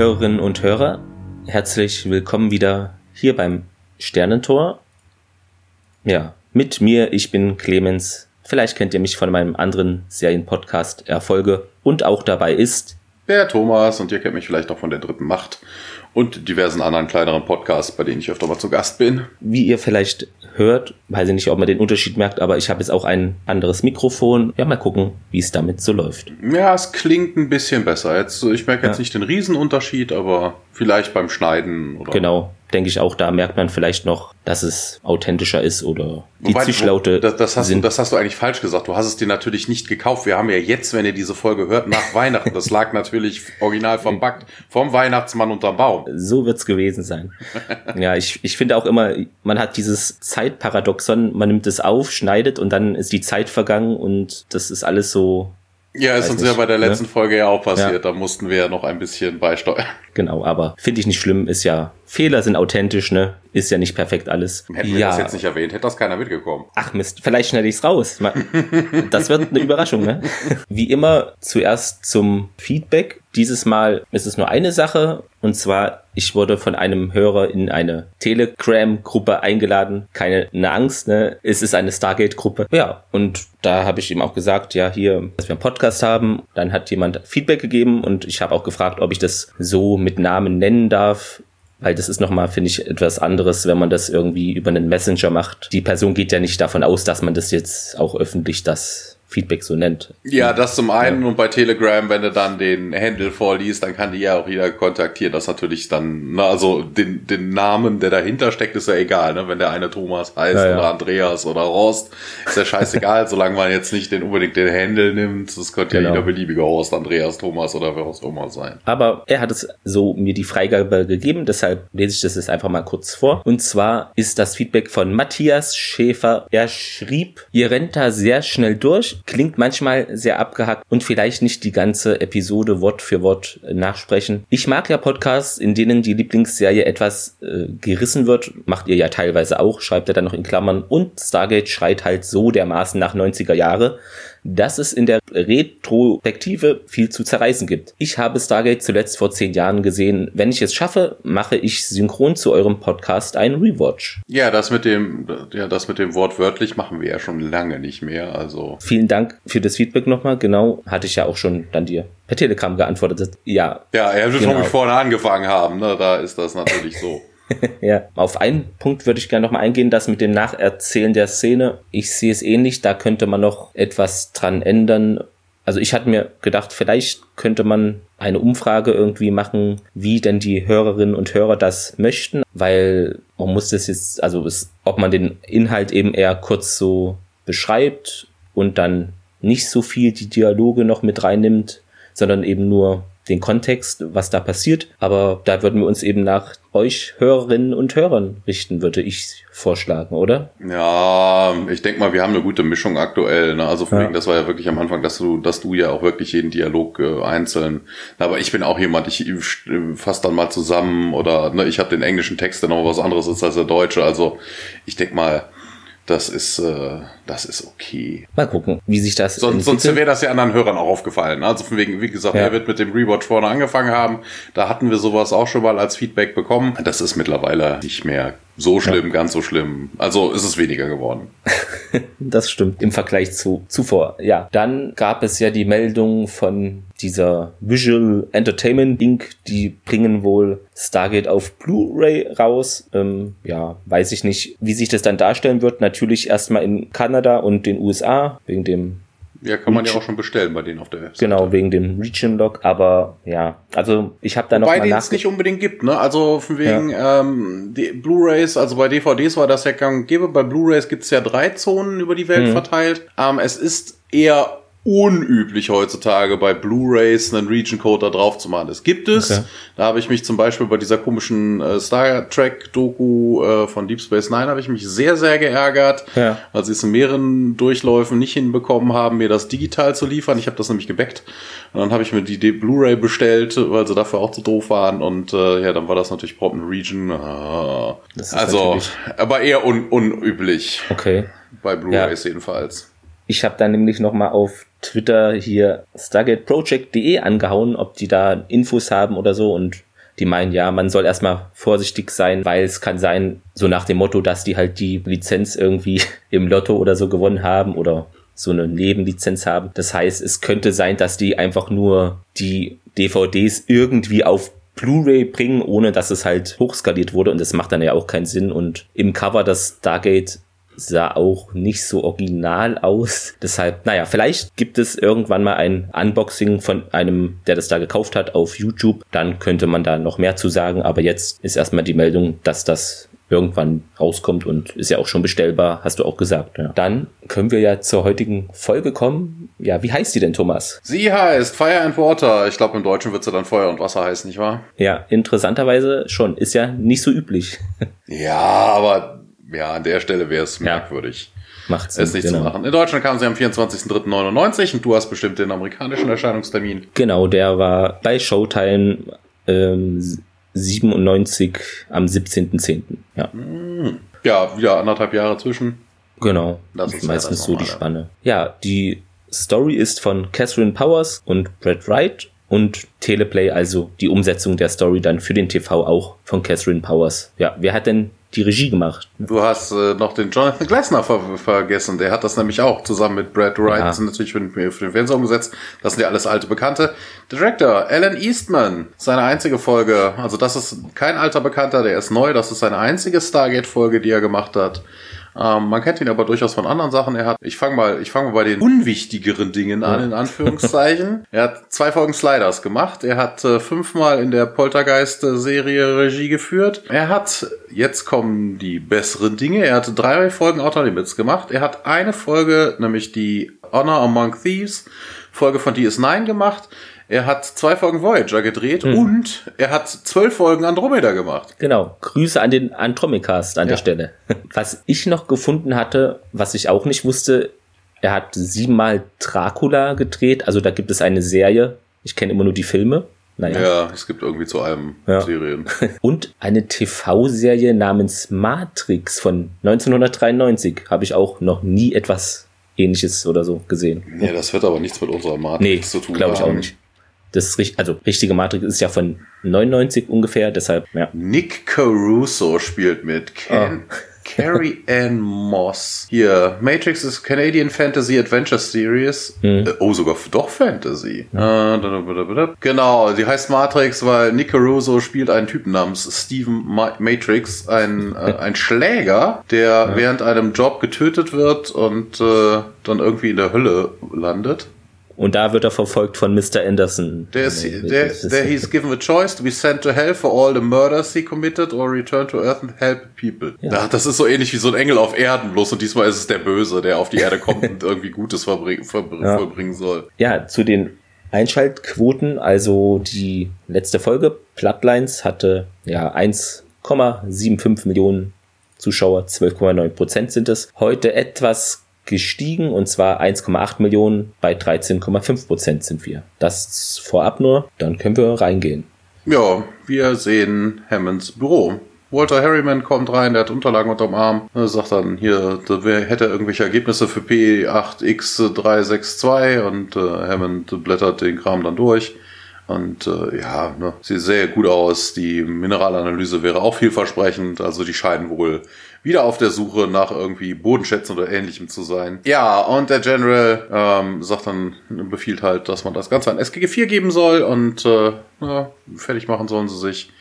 Hörerinnen und Hörer, herzlich willkommen wieder hier beim Sternentor. Ja, mit mir, ich bin Clemens. Vielleicht kennt ihr mich von meinem anderen Serienpodcast Erfolge und auch dabei ist der Thomas und ihr kennt mich vielleicht auch von der dritten Macht und diversen anderen kleineren Podcasts, bei denen ich öfter mal zu Gast bin. Wie ihr vielleicht hört, weiß ich nicht, ob man den Unterschied merkt, aber ich habe jetzt auch ein anderes Mikrofon. Ja, mal gucken, wie es damit so läuft. Ja, es klingt ein bisschen besser. Jetzt, ich merke jetzt ja. nicht den Riesenunterschied, aber vielleicht beim Schneiden oder. Genau, denke ich auch, da merkt man vielleicht noch, dass es authentischer ist oder die Wobei, Zischlaute. Das, das, hast sind. Du, das hast du eigentlich falsch gesagt. Du hast es dir natürlich nicht gekauft. Wir haben ja jetzt, wenn ihr diese Folge hört, nach Weihnachten. Das lag natürlich original verpackt vom Weihnachtsmann unterm Baum. So wird's gewesen sein. ja, ich, ich finde auch immer, man hat dieses Zeitparadoxon, man nimmt es auf, schneidet und dann ist die Zeit vergangen und das ist alles so ja, ist uns nicht, ja bei der ne? letzten ne? Folge ja auch passiert. Ja. Da mussten wir ja noch ein bisschen beisteuern. Genau, aber finde ich nicht schlimm, ist ja, Fehler sind authentisch, ne? Ist ja nicht perfekt alles. Hätten ja. wir das jetzt nicht erwähnt, hätte das keiner mitgekommen. Ach Mist, vielleicht schneide ich's raus. Das wird eine Überraschung, ne? Wie immer zuerst zum Feedback. Dieses Mal ist es nur eine Sache und zwar ich wurde von einem Hörer in eine Telegram-Gruppe eingeladen. Keine eine Angst, ne? Es ist eine Stargate-Gruppe. Ja, und da habe ich ihm auch gesagt, ja, hier, dass wir einen Podcast haben. Dann hat jemand Feedback gegeben und ich habe auch gefragt, ob ich das so mit Namen nennen darf. Weil das ist nochmal, finde ich, etwas anderes, wenn man das irgendwie über einen Messenger macht. Die Person geht ja nicht davon aus, dass man das jetzt auch öffentlich das Feedback so nennt. Ja, das zum einen ja. und bei Telegram, wenn du dann den Handle vorliest, dann kann die ja auch jeder kontaktieren. Das natürlich dann, na, also den, den Namen, der dahinter steckt, ist ja egal, ne? Wenn der eine Thomas heißt ja, ja. oder Andreas oder Rost, ist ja scheißegal, solange man jetzt nicht den unbedingt den Handle nimmt. Das könnte genau. ja jeder beliebige Horst, Andreas, Thomas oder wer auch immer sein. Aber er hat es so mir die Freigabe gegeben, deshalb lese ich das jetzt einfach mal kurz vor. Und zwar ist das Feedback von Matthias Schäfer. Er schrieb, ihr rennt da sehr schnell durch klingt manchmal sehr abgehackt und vielleicht nicht die ganze Episode Wort für Wort nachsprechen. Ich mag ja Podcasts, in denen die Lieblingsserie etwas äh, gerissen wird. Macht ihr ja teilweise auch, schreibt er dann noch in Klammern. Und Stargate schreit halt so dermaßen nach 90er Jahre dass es in der Retrospektive viel zu zerreißen gibt. Ich habe Stargate zuletzt vor zehn Jahren gesehen. Wenn ich es schaffe, mache ich synchron zu eurem Podcast einen Rewatch. Ja, das mit dem, ja, das mit dem Wort wörtlich machen wir ja schon lange nicht mehr. Also. Vielen Dank für das Feedback nochmal. Genau, hatte ich ja auch schon dann dir per Telegram geantwortet. Ja. Ja, er wird genau. schon vorne angefangen haben. Ne? Da ist das natürlich so. ja, auf einen Punkt würde ich gerne noch mal eingehen, das mit dem Nacherzählen der Szene. Ich sehe es ähnlich, da könnte man noch etwas dran ändern. Also ich hatte mir gedacht, vielleicht könnte man eine Umfrage irgendwie machen, wie denn die Hörerinnen und Hörer das möchten, weil man muss das jetzt, also es, ob man den Inhalt eben eher kurz so beschreibt und dann nicht so viel die Dialoge noch mit reinnimmt, sondern eben nur den Kontext, was da passiert. Aber da würden wir uns eben nach euch Hörerinnen und Hörern richten, würde ich vorschlagen, oder? Ja, ich denke mal, wir haben eine gute Mischung aktuell. Ne? Also ja. das war ja wirklich am Anfang, dass du, dass du ja auch wirklich jeden Dialog äh, einzeln. Aber ich bin auch jemand, ich fasse dann mal zusammen oder ne, ich habe den englischen Text, der noch was anderes ist als der deutsche. Also ich denke mal, das ist, äh, das ist okay. Mal gucken, wie sich das. Sonst, sonst wäre das ja anderen Hörern auch aufgefallen. Also von wegen, wie gesagt, ja. er wird mit dem Rewatch vorne angefangen haben. Da hatten wir sowas auch schon mal als Feedback bekommen. Das ist mittlerweile nicht mehr so schlimm, ja. ganz so schlimm. Also ist es weniger geworden. das stimmt im Vergleich zu zuvor. Ja, dann gab es ja die Meldung von dieser Visual Entertainment Inc. Die bringen wohl Stargate auf Blu-ray raus. Ähm, ja, weiß ich nicht, wie sich das dann darstellen wird. Natürlich erstmal in Kanada und den USA wegen dem ja, kann man ja auch schon bestellen bei denen auf der Website. Genau, wegen dem Region Log. Aber ja, also ich habe da noch Wobei mal es nicht unbedingt gibt, ne? Also von wegen ja. ähm, die Blu-rays, also bei DVDs war das ja gang gäbe. Bei Blu-rays gibt's ja drei Zonen über die Welt mhm. verteilt. Ähm, es ist eher unüblich heutzutage bei Blu-rays einen Region Code da drauf zu machen. Das gibt es. Okay. Da habe ich mich zum Beispiel bei dieser komischen äh, Star Trek Doku äh, von Deep Space Nine habe ich mich sehr, sehr geärgert, ja. weil sie es in mehreren Durchläufen nicht hinbekommen haben, mir das digital zu liefern. Ich habe das nämlich gebackt. Und dann habe ich mir die, Blu-ray bestellt, weil sie dafür auch zu doof waren. Und äh, ja, dann war das natürlich überhaupt ein Region. Ah. also, aber eher un unüblich. Okay. Bei Blu-rays ja. jedenfalls Ich habe dann nämlich nochmal auf Twitter hier StargateProject.de angehauen, ob die da Infos haben oder so. Und die meinen, ja, man soll erstmal vorsichtig sein, weil es kann sein, so nach dem Motto, dass die halt die Lizenz irgendwie im Lotto oder so gewonnen haben oder so eine Nebenlizenz haben. Das heißt, es könnte sein, dass die einfach nur die DVDs irgendwie auf Blu-ray bringen, ohne dass es halt hochskaliert wurde. Und das macht dann ja auch keinen Sinn. Und im Cover das Stargate sah auch nicht so original aus. Deshalb, naja, vielleicht gibt es irgendwann mal ein Unboxing von einem, der das da gekauft hat, auf YouTube. Dann könnte man da noch mehr zu sagen. Aber jetzt ist erstmal die Meldung, dass das irgendwann rauskommt und ist ja auch schon bestellbar, hast du auch gesagt. Ja. Dann können wir ja zur heutigen Folge kommen. Ja, wie heißt die denn, Thomas? Sie heißt Fire and Water. Ich glaube, im Deutschen wird sie dann Feuer und Wasser heißen, nicht wahr? Ja, interessanterweise schon. Ist ja nicht so üblich. Ja, aber ja, an der Stelle wäre es ja. merkwürdig. Macht Sinn, es nicht genau. zu machen. In Deutschland kam sie am 24.03.99 und du hast bestimmt den amerikanischen Erscheinungstermin. Genau, der war bei Showtime ähm, 97 am 17.10. Ja. Hm. ja, wieder anderthalb Jahre zwischen. Genau. Das ist meistens so die Spanne. Ja, die Story ist von Catherine Powers und Brad Wright und Teleplay, also die Umsetzung der Story dann für den TV auch von Catherine Powers. Ja, wer hat denn die Regie gemacht. Du hast äh, noch den Jonathan Glessner ver vergessen. Der hat das nämlich auch zusammen mit Brad Wright ja. natürlich für den, für den Fernseher umgesetzt. Das sind ja alles alte Bekannte. Director Alan Eastman. Seine einzige Folge. Also das ist kein alter Bekannter, der ist neu. Das ist seine einzige Stargate-Folge, die er gemacht hat. Ähm, man kennt ihn aber durchaus von anderen Sachen. Er hat, ich fange mal, ich fange mal bei den unwichtigeren Dingen an, in Anführungszeichen. er hat zwei Folgen Sliders gemacht. Er hat äh, fünfmal in der Poltergeist-Serie Regie geführt. Er hat, jetzt kommen die besseren Dinge. Er hat drei Folgen Outer Limits gemacht. Er hat eine Folge, nämlich die Honor Among Thieves, Folge von DS9 gemacht. Er hat zwei Folgen Voyager gedreht hm. und er hat zwölf Folgen Andromeda gemacht. Genau. Grüße an den Andromecast an ja. der Stelle. Was ich noch gefunden hatte, was ich auch nicht wusste, er hat siebenmal Dracula gedreht. Also da gibt es eine Serie. Ich kenne immer nur die Filme. Naja. Ja, es gibt irgendwie zu allem ja. Serien. Und eine TV-Serie namens Matrix von 1993 habe ich auch noch nie etwas ähnliches oder so gesehen. Ja, das wird aber nichts mit unserer Matrix nee, zu tun glaube ich auch nicht. Das also richtige Matrix ist ja von 99 ungefähr, deshalb, ja. Nick Caruso spielt mit. Ken, oh. Carrie Ann Moss. Hier, Matrix ist Canadian Fantasy Adventure Series. Mhm. Äh, oh, sogar doch Fantasy. Mhm. Genau, die heißt Matrix, weil Nick Caruso spielt einen Typen namens Steven Ma Matrix, ein, äh, ein Schläger, der ja. während einem Job getötet wird und äh, dann irgendwie in der Hölle landet. Und da wird er verfolgt von Mr. Anderson. There's, there, there he's given a choice to be sent to hell for all the murders he committed or return to earth and help people. Ja. das ist so ähnlich wie so ein Engel auf Erden, bloß und diesmal ist es der Böse, der auf die Erde kommt und irgendwie Gutes verbring, ver ja. vollbringen soll. Ja, zu den Einschaltquoten, also die letzte Folge, Bloodlines, hatte ja 1,75 Millionen Zuschauer, 12,9 Prozent sind es. Heute etwas gestiegen und zwar 1,8 Millionen bei 13,5 Prozent sind wir. Das vorab nur, dann können wir reingehen. Ja, wir sehen Hammonds Büro. Walter Harriman kommt rein, der hat Unterlagen unterm Arm, er sagt dann hier, wer hätte irgendwelche Ergebnisse für P8X362 und äh, Hammond blättert den Kram dann durch. Und äh, ja, ne, sieht sehr gut aus. Die Mineralanalyse wäre auch vielversprechend. Also die scheinen wohl wieder auf der Suche nach irgendwie Bodenschätzen oder ähnlichem zu sein. Ja, und der General ähm, sagt dann, befiehlt halt, dass man das Ganze an SGG 4 geben soll und äh, ja, fertig machen sollen sie sich.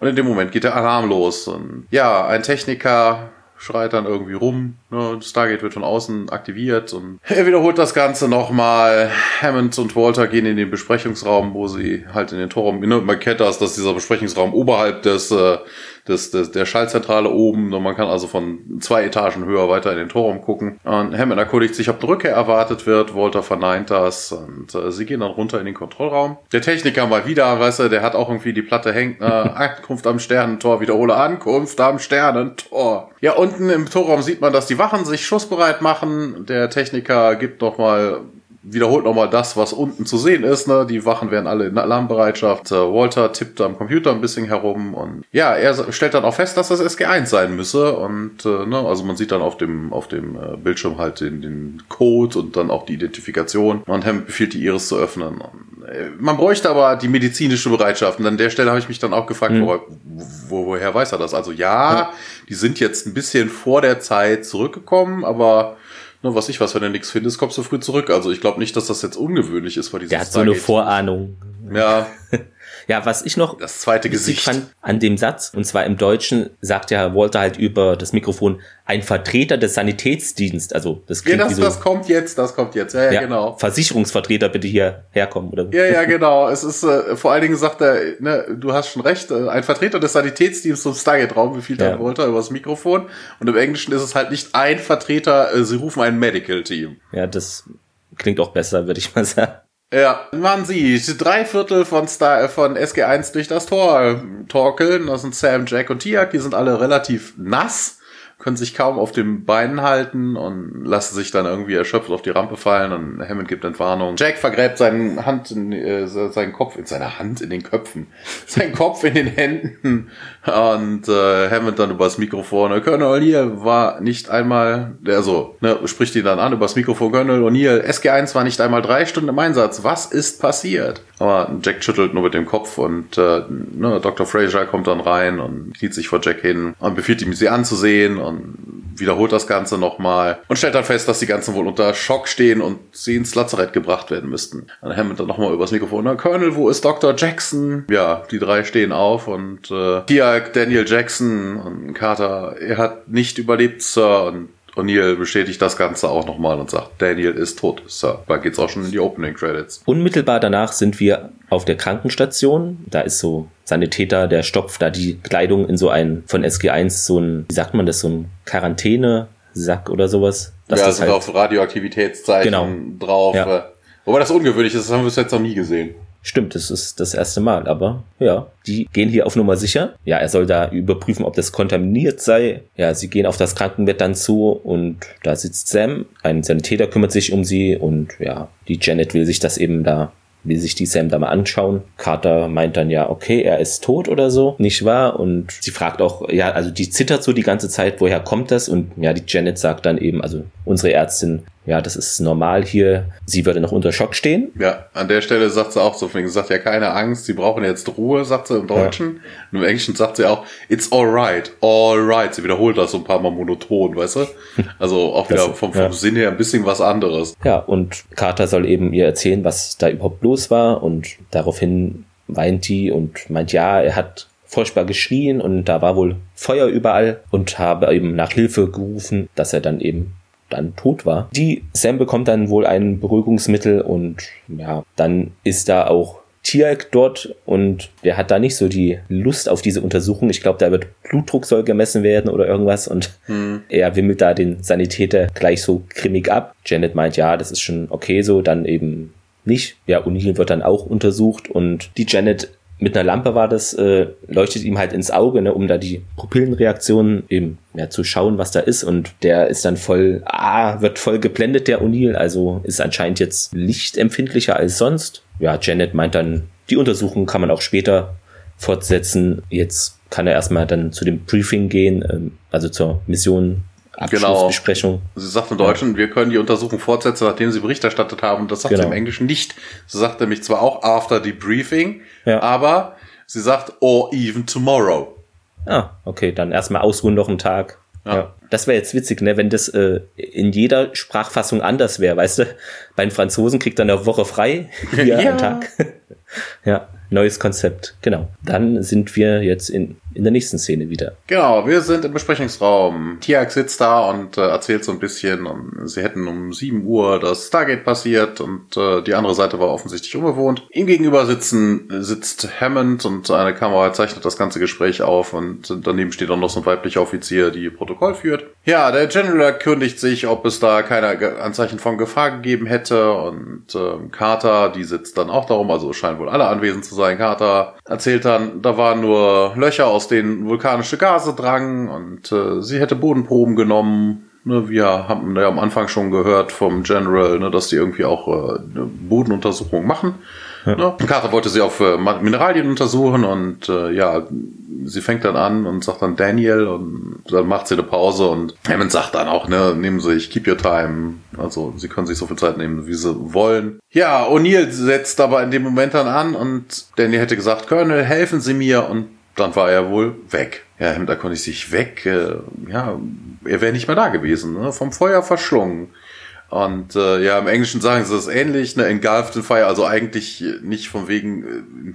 Und in dem Moment geht der Alarm los. Und ja, ein Techniker schreit dann irgendwie rum. Ne? Stargate wird von außen aktiviert und er wiederholt das Ganze nochmal. Hammond und Walter gehen in den Besprechungsraum, wo sie halt in den Torraum, ne? man kennt das, dass dieser Besprechungsraum oberhalb des, äh, des, des, der Schaltzentrale oben, und man kann also von zwei Etagen höher weiter in den Torraum gucken. Und Hammond erkundigt sich, ob eine Rückkehr erwartet wird. Walter verneint das und äh, sie gehen dann runter in den Kontrollraum. Der Techniker mal wieder, weißt du, der hat auch irgendwie die Platte hängt, äh, Ankunft am Sternentor, wiederhole Ankunft am Sternentor. Ja, unten im Torraum sieht man, dass die Wachen sich schussbereit machen. Der Techniker gibt noch mal wiederholt nochmal das, was unten zu sehen ist. Ne? Die Wachen werden alle in Alarmbereitschaft. Äh, Walter tippt am Computer ein bisschen herum und ja, er stellt dann auch fest, dass das SG1 sein müsse und äh, ne, also man sieht dann auf dem auf dem äh, Bildschirm halt den, den Code und dann auch die Identifikation und Hammond befiehlt die Iris zu öffnen. Äh, man bräuchte aber die medizinische Bereitschaft und an der Stelle habe ich mich dann auch gefragt, mhm. wo, wo, woher weiß er das? Also ja, ja, die sind jetzt ein bisschen vor der Zeit zurückgekommen, aber ne, was ich was, wenn du nichts findest, kommst du früh zurück. Also ich glaube nicht, dass das jetzt ungewöhnlich ist bei diesem Der hat so eine Vorahnung. Ja. Ja, was ich noch das zweite Gesicht fand an dem Satz, und zwar im Deutschen, sagt ja Walter halt über das Mikrofon, ein Vertreter des Sanitätsdiensst, also das klingt ja, das, so, das kommt jetzt, das kommt jetzt, ja, ja, ja, genau. Versicherungsvertreter bitte hier herkommen, oder? Ja, ja, genau. Es ist, äh, vor allen Dingen sagt er, ne, du hast schon recht, äh, ein Vertreter des Sanitätsdienstes zum Stargate-Raum befiehlt ja. Walter übers Mikrofon. Und im Englischen ist es halt nicht ein Vertreter, äh, sie rufen ein Medical-Team. Ja, das klingt auch besser, würde ich mal sagen. Ja, man sieht drei Viertel von, Star, von SG1 durch das Tor torkeln. Das sind Sam, Jack und Tiak. Die sind alle relativ nass können sich kaum auf den Beinen halten und lassen sich dann irgendwie erschöpft auf die Rampe fallen und Hammond gibt Entwarnung. Jack vergräbt seinen Hand in, äh, seinen Kopf in seiner Hand in den Köpfen, seinen Kopf in den Händen und äh, Hammond dann übers Mikrofon. Colonel O'Neill war nicht einmal, der so, ne, spricht ihn dann an übers Mikrofon. Colonel O'Neill, SG1 war nicht einmal drei Stunden im Einsatz. Was ist passiert? Aber Jack schüttelt nur mit dem Kopf und äh, ne, Dr. Fraser kommt dann rein und kniet sich vor Jack hin und befiehlt ihm, sie anzusehen und wiederholt das Ganze nochmal und stellt dann fest, dass die ganzen wohl unter Schock stehen und sie ins Lazarett gebracht werden müssten. Dann Hammond dann nochmal übers Mikrofon, na Colonel, wo ist Dr. Jackson? Ja, die drei stehen auf und äh, hier Daniel Jackson und Carter, er hat nicht überlebt, Sir, und O'Neill bestätigt das Ganze auch nochmal und sagt, Daniel ist tot, Sir. Da geht's auch schon in die Opening Credits. Unmittelbar danach sind wir auf der Krankenstation. Da ist so Sanitäter, der stopft da die Kleidung in so ein, von SG1 so ein, wie sagt man das, so ein Quarantäne-Sack oder sowas. Das ja, sind halt auf Radioaktivitätszeichen genau. drauf. Ja. Wobei das ungewöhnlich ist, das haben wir jetzt noch nie gesehen. Stimmt, das ist das erste Mal, aber ja, die gehen hier auf Nummer sicher. Ja, er soll da überprüfen, ob das kontaminiert sei. Ja, sie gehen auf das Krankenbett dann zu und da sitzt Sam. Ein Sanitäter kümmert sich um sie und ja, die Janet will sich das eben da will sich die Sam da mal anschauen. Carter meint dann ja, okay, er ist tot oder so, nicht wahr? Und sie fragt auch, ja, also die zittert so die ganze Zeit, woher kommt das? Und ja, die Janet sagt dann eben, also unsere Ärztin, ja, das ist normal hier. Sie würde noch unter Schock stehen. Ja, an der Stelle sagt sie auch so, sie sagt ja keine Angst, sie brauchen jetzt Ruhe, sagt sie im Deutschen. Ja. Und im Englischen sagt sie auch, it's alright, alright. Sie wiederholt das so ein paar Mal monoton, weißt du? Also auch wieder vom, vom ja. Sinn her ein bisschen was anderes. Ja, und Carter soll eben ihr erzählen, was da überhaupt los war und daraufhin weint die und meint, ja, er hat furchtbar geschrien und da war wohl Feuer überall und habe eben nach Hilfe gerufen, dass er dann eben dann tot war. Die Sam bekommt dann wohl ein Beruhigungsmittel und ja, dann ist da auch Tiag dort und der hat da nicht so die Lust auf diese Untersuchung. Ich glaube, da wird Blutdruck soll gemessen werden oder irgendwas und hm. er wimmelt da den Sanitäter gleich so grimmig ab. Janet meint, ja, das ist schon okay so, dann eben nicht. Ja, O'Neill wird dann auch untersucht und die Janet mit einer Lampe war das, äh, leuchtet ihm halt ins Auge, ne, um da die Pupillenreaktionen eben ja, zu schauen, was da ist. Und der ist dann voll, ah, wird voll geblendet, der O'Neill, also ist anscheinend jetzt lichtempfindlicher als sonst. Ja, Janet meint dann, die Untersuchung kann man auch später fortsetzen. Jetzt kann er erstmal dann zu dem Briefing gehen, ähm, also zur Mission Abschlussbesprechung. Genau. Sie sagt im Deutschen, ja. wir können die Untersuchung fortsetzen, nachdem sie Bericht erstattet haben. Das sagt genau. sie im Englischen nicht. Sie sagt nämlich zwar auch after the briefing, ja. aber sie sagt or even tomorrow. Ah, okay, dann erstmal ausruhen noch einen Tag. Ja. ja. Das wäre jetzt witzig, ne, wenn das äh, in jeder Sprachfassung anders wäre, weißt du? Bei den Franzosen kriegt er eine Woche frei, hier ja. einen Tag. ja neues Konzept. Genau. Dann sind wir jetzt in, in der nächsten Szene wieder. Genau, wir sind im Besprechungsraum. Tiag sitzt da und äh, erzählt so ein bisschen. Und sie hätten um 7 Uhr das Stargate passiert und äh, die andere Seite war offensichtlich unbewohnt. Ihm gegenüber sitzen, sitzt Hammond und eine Kamera zeichnet das ganze Gespräch auf und daneben steht auch noch so ein weiblicher Offizier, die Protokoll führt. Ja, der General erkundigt sich, ob es da keine Anzeichen von Gefahr gegeben hätte und äh, Carter, die sitzt dann auch darum, also scheinen wohl alle anwesend zu sein. Carter erzählt dann, da waren nur Löcher, aus denen vulkanische Gase drangen und äh, sie hätte Bodenproben genommen Ne, wir haben ja am Anfang schon gehört vom General, ne, dass die irgendwie auch äh, eine Bodenuntersuchung machen. Ja. Ne? Carter wollte sie auf äh, Mineralien untersuchen und äh, ja, sie fängt dann an und sagt dann Daniel und dann macht sie eine Pause und Hammond sagt dann auch, ne, nehmen Sie sich, keep your time. Also sie können sich so viel Zeit nehmen, wie sie wollen. Ja, O'Neill setzt aber in dem Moment dann an und Daniel hätte gesagt, Colonel, helfen Sie mir und dann war er wohl weg. Ja, da konnte ich sich weg, äh, ja, er wäre nicht mehr da gewesen, ne? vom Feuer verschlungen. Und äh, ja, im Englischen sagen sie das ähnlich, ne, engulfed in fire, also eigentlich nicht von wegen, äh,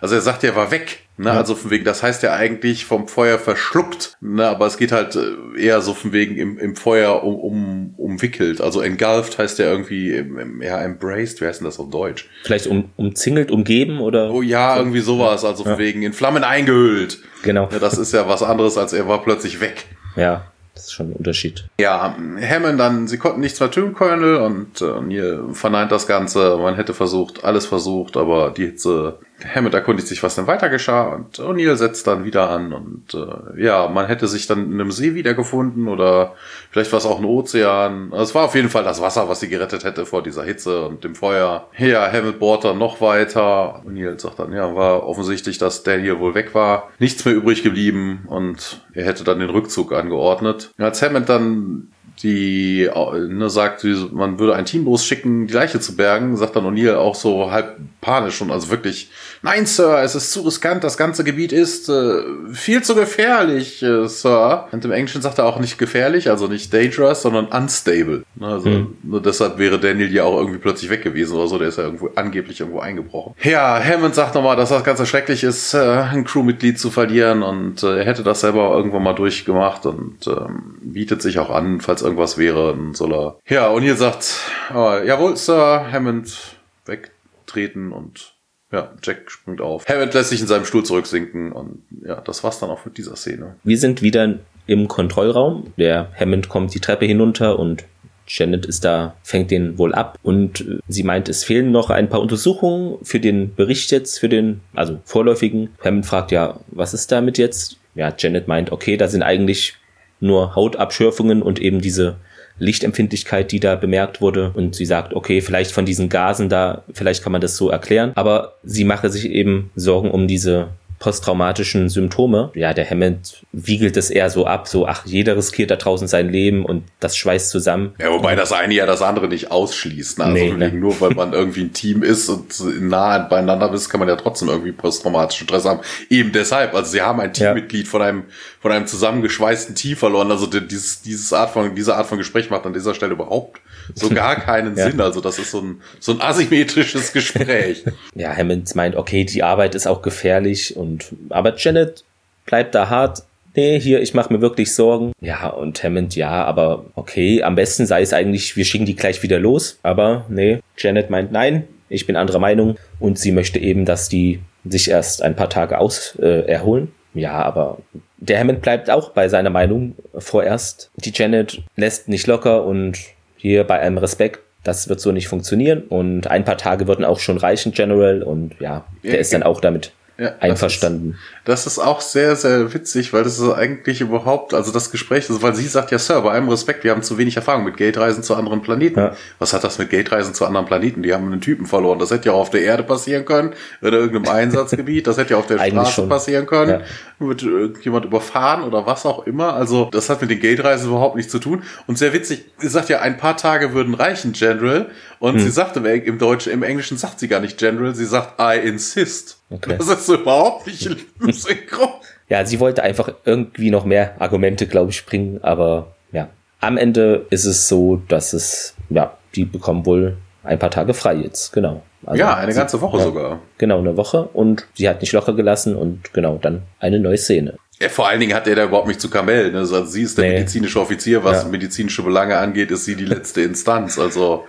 also er sagt er war weg, ne, ja. also von wegen, das heißt ja eigentlich vom Feuer verschluckt, ne, aber es geht halt äh, eher so von wegen im, im Feuer um, um, umwickelt, also engulfed heißt ja irgendwie, ja, embraced, wie heißt denn das auf Deutsch? Vielleicht um, umzingelt, umgeben oder? Oh ja, so. irgendwie sowas, also von ja. wegen in Flammen eingehüllt. Genau. Ja, das ist ja was anderes, als er war plötzlich weg. Ja. Das ist schon ein Unterschied. Ja, Hammond dann, sie konnten nichts mehr tun, Colonel, und äh, Neil verneint das Ganze. Man hätte versucht, alles versucht, aber die Hitze Hammond erkundigt sich, was denn weiter geschah und O'Neill setzt dann wieder an und äh, ja, man hätte sich dann in einem See wiedergefunden oder vielleicht war es auch ein Ozean. Es war auf jeden Fall das Wasser, was sie gerettet hätte vor dieser Hitze und dem Feuer. Ja, Hammond bohrt dann noch weiter. O'Neill sagt dann, ja, war offensichtlich, dass Daniel wohl weg war. Nichts mehr übrig geblieben und er hätte dann den Rückzug angeordnet. Als Hammond dann die ne, sagt, man würde ein Team losschicken, die Leiche zu bergen, sagt dann O'Neill auch so halb panisch und also wirklich, nein, Sir, es ist zu riskant, das ganze Gebiet ist äh, viel zu gefährlich, äh, Sir. Und im Englischen sagt er auch nicht gefährlich, also nicht dangerous, sondern unstable. Ne, also mhm. nur deshalb wäre Daniel ja auch irgendwie plötzlich weg gewesen oder so, der ist ja irgendwo angeblich irgendwo eingebrochen. Ja, Hammond sagt nochmal, dass das Ganze schrecklich ist, äh, ein Crewmitglied zu verlieren und äh, er hätte das selber irgendwann mal durchgemacht und ähm, bietet sich auch an, falls irgendwas wäre, dann soll er. Ja, und hier sagt, oh, jawohl, Sir, Hammond wegtreten und ja, Jack springt auf. Hammond lässt sich in seinem Stuhl zurücksinken und ja, das war's dann auch mit dieser Szene. Wir sind wieder im Kontrollraum. Der Hammond kommt die Treppe hinunter und Janet ist da, fängt den wohl ab und sie meint, es fehlen noch ein paar Untersuchungen für den Bericht jetzt, für den, also vorläufigen. Hammond fragt ja, was ist damit jetzt? Ja, Janet meint, okay, da sind eigentlich nur Hautabschürfungen und eben diese Lichtempfindlichkeit, die da bemerkt wurde. Und sie sagt, okay, vielleicht von diesen Gasen da, vielleicht kann man das so erklären. Aber sie mache sich eben Sorgen um diese posttraumatischen Symptome. Ja, der Hammond wiegelt es eher so ab, so, ach, jeder riskiert da draußen sein Leben und das schweißt zusammen. Ja, wobei das eine ja das andere nicht ausschließt. Ne? Also nee, ne? nur weil man irgendwie ein Team ist und nah beieinander ist, kann man ja trotzdem irgendwie posttraumatischen Stress haben. Eben deshalb, also sie haben ein Teammitglied ja. von einem, von einem zusammengeschweißten Team verloren. Also dieses, dieses Art von, diese Art von Gespräch macht an dieser Stelle überhaupt so gar keinen ja. Sinn. Also das ist so ein, so ein asymmetrisches Gespräch. ja, Hammond meint, okay, die Arbeit ist auch gefährlich und, aber Janet bleibt da hart. Nee, hier, ich mache mir wirklich Sorgen. Ja, und Hammond, ja, aber okay, am besten sei es eigentlich, wir schicken die gleich wieder los. Aber nee, Janet meint, nein, ich bin anderer Meinung und sie möchte eben, dass die sich erst ein paar Tage aus äh, erholen. Ja, aber der Hammond bleibt auch bei seiner Meinung vorerst. Die Janet lässt nicht locker und hier bei allem Respekt, das wird so nicht funktionieren. Und ein paar Tage würden auch schon reichen, General. Und ja, der ja, ist dann auch damit ja, einverstanden. Das ist, auch sehr, sehr witzig, weil das ist eigentlich überhaupt, also das Gespräch, also weil sie sagt ja, Sir, bei allem Respekt, wir haben zu wenig Erfahrung mit Gate-Reisen zu anderen Planeten. Ja. Was hat das mit Gate-Reisen zu anderen Planeten? Die haben einen Typen verloren. Das hätte ja auch auf der Erde passieren können, oder irgendeinem Einsatzgebiet. Das hätte ja auf der Straße schon. passieren können. Ja. Wird irgendjemand überfahren oder was auch immer. Also, das hat mit den Gate-Reisen überhaupt nichts zu tun. Und sehr witzig, sie sagt ja, ein paar Tage würden reichen, General. Und hm. sie sagte im Deutschen, im Englischen sagt sie gar nicht General, sie sagt I insist. Okay. Das ist überhaupt nicht synchron. ja, sie wollte einfach irgendwie noch mehr Argumente, glaube ich, bringen, aber ja. Am Ende ist es so, dass es, ja, die bekommen wohl ein paar Tage frei jetzt, genau. Also ja, eine sie, ganze Woche ja, sogar. Genau, eine Woche und sie hat nicht locker gelassen und genau, dann eine neue Szene. Ja, vor allen Dingen hat er da überhaupt nicht zu Kamellen. Ne? Also sie ist der nee. medizinische Offizier, was ja. medizinische Belange angeht, ist sie die letzte Instanz. Also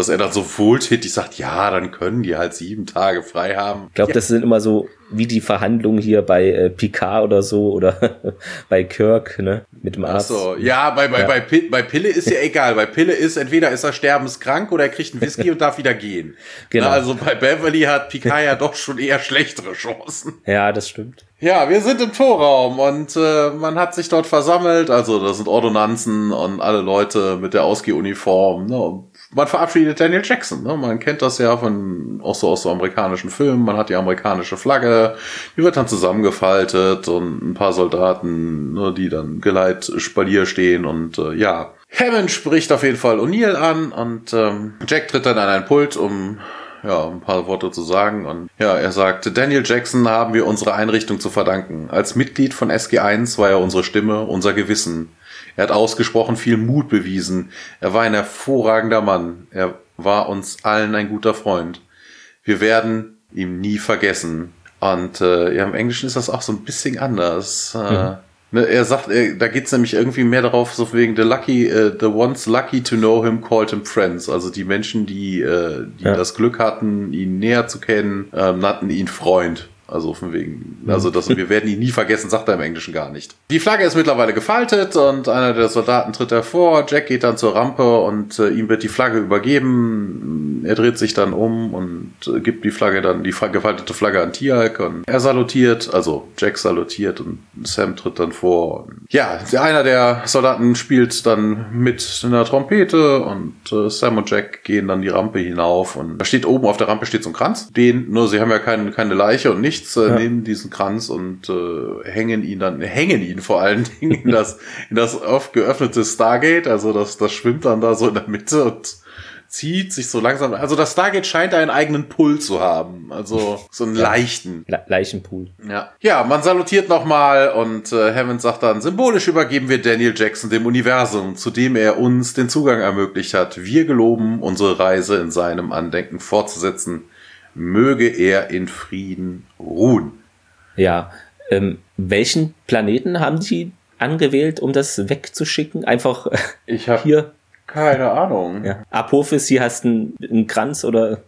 dass er dann so wohltätig sagt, ja, dann können die halt sieben Tage frei haben. Ich glaube, ja. das sind immer so wie die Verhandlungen hier bei äh, Picard oder so oder bei Kirk, ne, mit dem Arzt. Ach so, ja, bei, bei, ja. Bei, bei Pille ist ja egal. Bei Pille ist entweder ist er sterbenskrank oder er kriegt einen Whisky und darf wieder gehen. Genau. Na, also bei Beverly hat Picard ja doch schon eher schlechtere Chancen. Ja, das stimmt. Ja, wir sind im Torraum und äh, man hat sich dort versammelt. Also das sind Ordonnanzen und alle Leute mit der Ausgehuniform. Ne? Man verabschiedet Daniel Jackson. Ne? Man kennt das ja von auch so aus so amerikanischen Filmen. Man hat die amerikanische Flagge, die wird dann zusammengefaltet und ein paar Soldaten, ne, die dann geleit Spalier stehen und äh, ja. Hammond spricht auf jeden Fall O'Neill an und ähm, Jack tritt dann an ein Pult, um ja, ein paar Worte zu sagen. Und ja, er sagt, Daniel Jackson haben wir unsere Einrichtung zu verdanken. Als Mitglied von SG1 war er unsere Stimme, unser Gewissen. Er hat ausgesprochen viel Mut bewiesen. Er war ein hervorragender Mann. Er war uns allen ein guter Freund. Wir werden ihm nie vergessen. Und äh, ja, im Englischen ist das auch so ein bisschen anders. Äh, mhm. Ne, er sagt, er, da geht's nämlich irgendwie mehr darauf, so wegen the lucky, uh, the ones lucky to know him called him friends. Also die Menschen, die, uh, die ja. das Glück hatten, ihn näher zu kennen, ähm, nannten ihn Freund. Also von wegen, also das, wir werden ihn nie vergessen, sagt er im Englischen gar nicht. Die Flagge ist mittlerweile gefaltet und einer der Soldaten tritt hervor. Jack geht dann zur Rampe und äh, ihm wird die Flagge übergeben. Er dreht sich dann um und äh, gibt die Flagge dann, die gefaltete Flagge an Tialk und er salutiert, also Jack salutiert und Sam tritt dann vor. Ja, einer der Soldaten spielt dann mit einer Trompete und äh, Sam und Jack gehen dann die Rampe hinauf und da steht oben auf der Rampe steht so ein Kranz. Den, nur sie haben ja keine, keine Leiche und nichts nichts, äh, ja. nehmen diesen Kranz und äh, hängen ihn dann, hängen ihn vor allen Dingen in das, in das oft geöffnete Stargate. Also das, das schwimmt dann da so in der Mitte und zieht sich so langsam. Also das Stargate scheint einen eigenen Pool zu haben. Also so einen ja. leichten. Le Leichenpool. Ja. Ja, man salutiert nochmal und äh, Hammond sagt dann, symbolisch übergeben wir Daniel Jackson dem Universum, zu dem er uns den Zugang ermöglicht hat. Wir geloben, unsere Reise in seinem Andenken fortzusetzen möge er in Frieden ruhen. Ja, ähm, welchen Planeten haben die angewählt, um das wegzuschicken? Einfach ich hab hier. Keine Ahnung. Ja. Apophis, hier hast du einen, Kranz oder.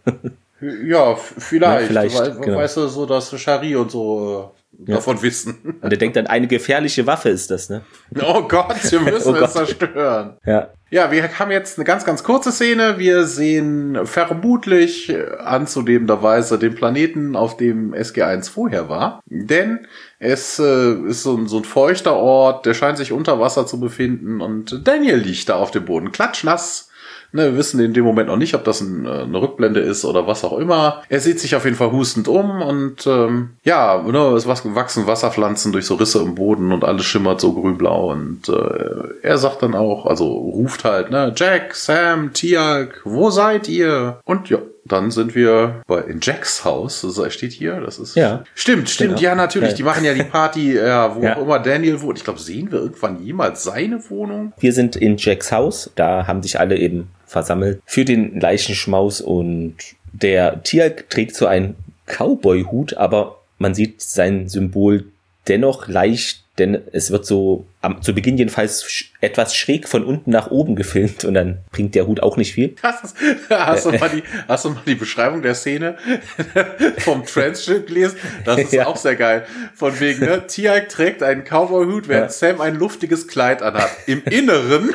ja, vielleicht. Ja, vielleicht We genau. Weißt du, so dass Shari und so äh, ja. davon wissen. Und er denkt dann, eine gefährliche Waffe ist das, ne? Oh Gott, wir müssen oh es zerstören. Ja. Ja, wir haben jetzt eine ganz, ganz kurze Szene. Wir sehen vermutlich anzunehmenderweise den Planeten, auf dem SG1 vorher war. Denn es äh, ist so ein, so ein feuchter Ort, der scheint sich unter Wasser zu befinden und Daniel liegt da auf dem Boden, klatschnass Ne, wir wissen in dem Moment noch nicht, ob das ein, äh, eine Rückblende ist oder was auch immer. Er sieht sich auf jeden Fall hustend um und ähm, ja, ne, es wachsen Wasserpflanzen durch so Risse im Boden und alles schimmert so grünblau und äh, er sagt dann auch, also ruft halt, ne, Jack, Sam, Tiag, wo seid ihr? Und ja, dann sind wir bei in Jacks Haus. Das steht hier. Das ist. Ja. Stimmt, stimmt. Genau. Ja, natürlich. Ja. Die machen ja die Party, ja, wo ja. auch immer Daniel wohnt. Ich glaube, sehen wir irgendwann jemals seine Wohnung? Wir sind in Jacks Haus. Da haben sich alle eben versammelt für den Leichenschmaus und der Tier trägt so einen Cowboy-Hut, aber man sieht sein Symbol dennoch leicht, denn es wird so am, zu Beginn jedenfalls sch etwas schräg von unten nach oben gefilmt und dann bringt der Hut auch nicht viel. Hast, hast, du, mal die, hast du mal die Beschreibung der Szene vom Transcript gelesen? Das ist ja. auch sehr geil. Von wegen, ne? Tiag trägt einen Cowboy-Hut, während ja. Sam ein luftiges Kleid anhat. Im Inneren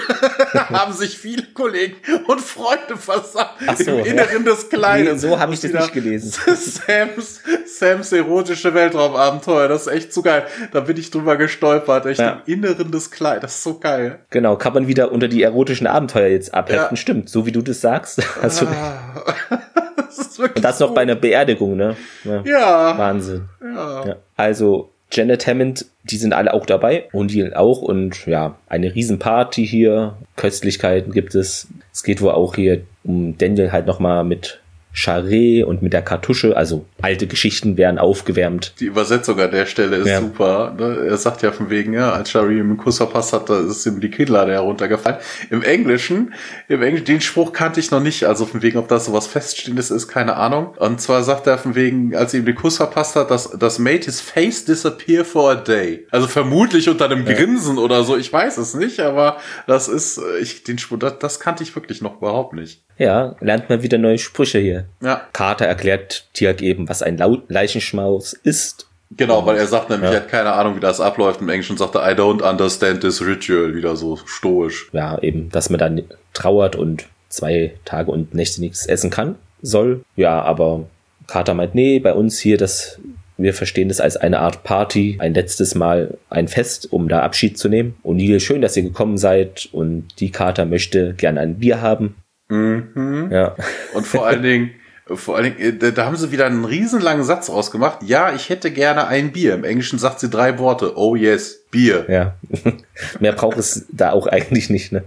haben sich viele Kollegen und Freunde versammelt. So, Im Inneren ja. des Kleides. Nee, so habe ich das nicht gelesen. Sams, Sams erotische Weltraumabenteuer. Das ist echt zu geil. Da bin ich drüber gestolpert. Echt im Inneren glitzerndes Kleid. Das ist so geil. Genau, kann man wieder unter die erotischen Abenteuer jetzt abheften. Ja. Stimmt, so wie du das sagst. Also, das ist wirklich Und das noch bei einer Beerdigung, ne? Ja. ja. Wahnsinn. Ja. ja. Also, Janet Hammond, die sind alle auch dabei und die auch und ja, eine Riesenparty hier, Köstlichkeiten gibt es. Es geht wohl auch hier um Daniel halt nochmal mit Charret und mit der Kartusche, also alte Geschichten werden aufgewärmt. Die Übersetzung an der Stelle ist ja. super. Ne? Er sagt ja von wegen, ja, als Charret ihm einen Kuss verpasst hat, da ist ihm die Kinnlade heruntergefallen. Im Englischen, im Englischen, den Spruch kannte ich noch nicht, also von wegen, ob das so was Feststehendes ist, keine Ahnung. Und zwar sagt er von wegen, als ihm den Kuss verpasst hat, dass das made his face disappear for a day. Also vermutlich unter einem ja. Grinsen oder so, ich weiß es nicht, aber das ist, ich, den Spruch, das, das kannte ich wirklich noch überhaupt nicht. Ja, lernt man wieder neue Sprüche hier. Ja. Carter erklärt Tiag eben, was ein Leichenschmaus ist. Genau, weil er sagt nämlich, ja. er hat keine Ahnung, wie das abläuft. Im Englischen sagt er, I don't understand this ritual, wieder so stoisch. Ja, eben, dass man dann trauert und zwei Tage und Nächte nichts essen kann, soll. Ja, aber Carter meint, nee, bei uns hier, das wir verstehen das als eine Art Party, ein letztes Mal ein Fest, um da Abschied zu nehmen. O'Neill, schön, dass ihr gekommen seid und die Kater möchte gerne ein Bier haben. Mhm. Ja. Und vor allen Dingen, vor allen Dingen, äh, da haben sie wieder einen riesenlangen Satz ausgemacht. Ja, ich hätte gerne ein Bier. Im Englischen sagt sie drei Worte. Oh yes, Bier. Ja. Mehr braucht es da auch eigentlich nicht, ne?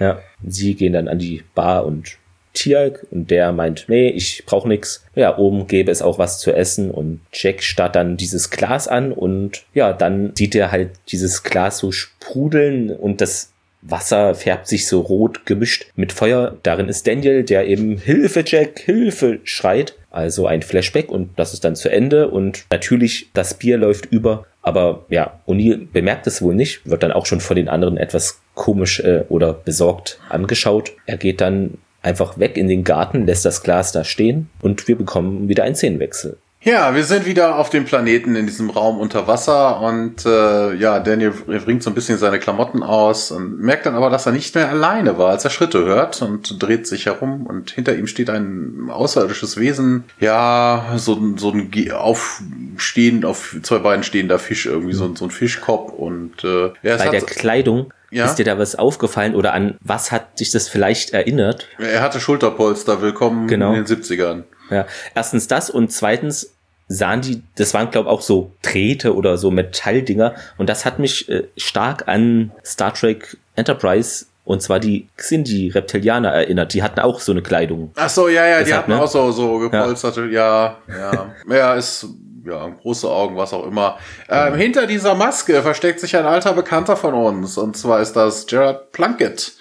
Ja. Sie gehen dann an die Bar und Tialk und der meint, nee, ich brauche nix. Ja, oben gäbe es auch was zu essen und Jack starrt dann dieses Glas an und ja, dann sieht er halt dieses Glas so sprudeln und das Wasser färbt sich so rot gemischt mit Feuer. Darin ist Daniel, der eben Hilfe, Jack, Hilfe schreit. Also ein Flashback und das ist dann zu Ende und natürlich das Bier läuft über. Aber ja, O'Neill bemerkt es wohl nicht, wird dann auch schon von den anderen etwas komisch äh, oder besorgt angeschaut. Er geht dann einfach weg in den Garten, lässt das Glas da stehen und wir bekommen wieder einen Szenenwechsel. Ja, wir sind wieder auf dem Planeten in diesem Raum unter Wasser und äh, ja, Daniel bringt so ein bisschen seine Klamotten aus und merkt dann aber, dass er nicht mehr alleine war, als er Schritte hört und dreht sich herum und hinter ihm steht ein außerirdisches Wesen, ja, so, so ein aufstehend, auf zwei Beinen stehender Fisch, irgendwie so, so ein Fischkopf und äh, ja, Bei der Kleidung ja? Ist dir da was aufgefallen oder an was hat dich das vielleicht erinnert? Er hatte Schulterpolster, willkommen genau. in den 70ern. Ja, erstens das und zweitens sahen die, das waren glaube auch so Drähte oder so Metalldinger und das hat mich äh, stark an Star Trek Enterprise und zwar die Xindi Reptilianer erinnert. Die hatten auch so eine Kleidung. Ach so, ja, ja, Deshalb, die hatten ne? auch so, so gepolsterte, ja, ja. Ja, ja ist ja, große Augen, was auch immer. Ähm, mhm. Hinter dieser Maske versteckt sich ein alter Bekannter von uns. Und zwar ist das Gerard Plunkett.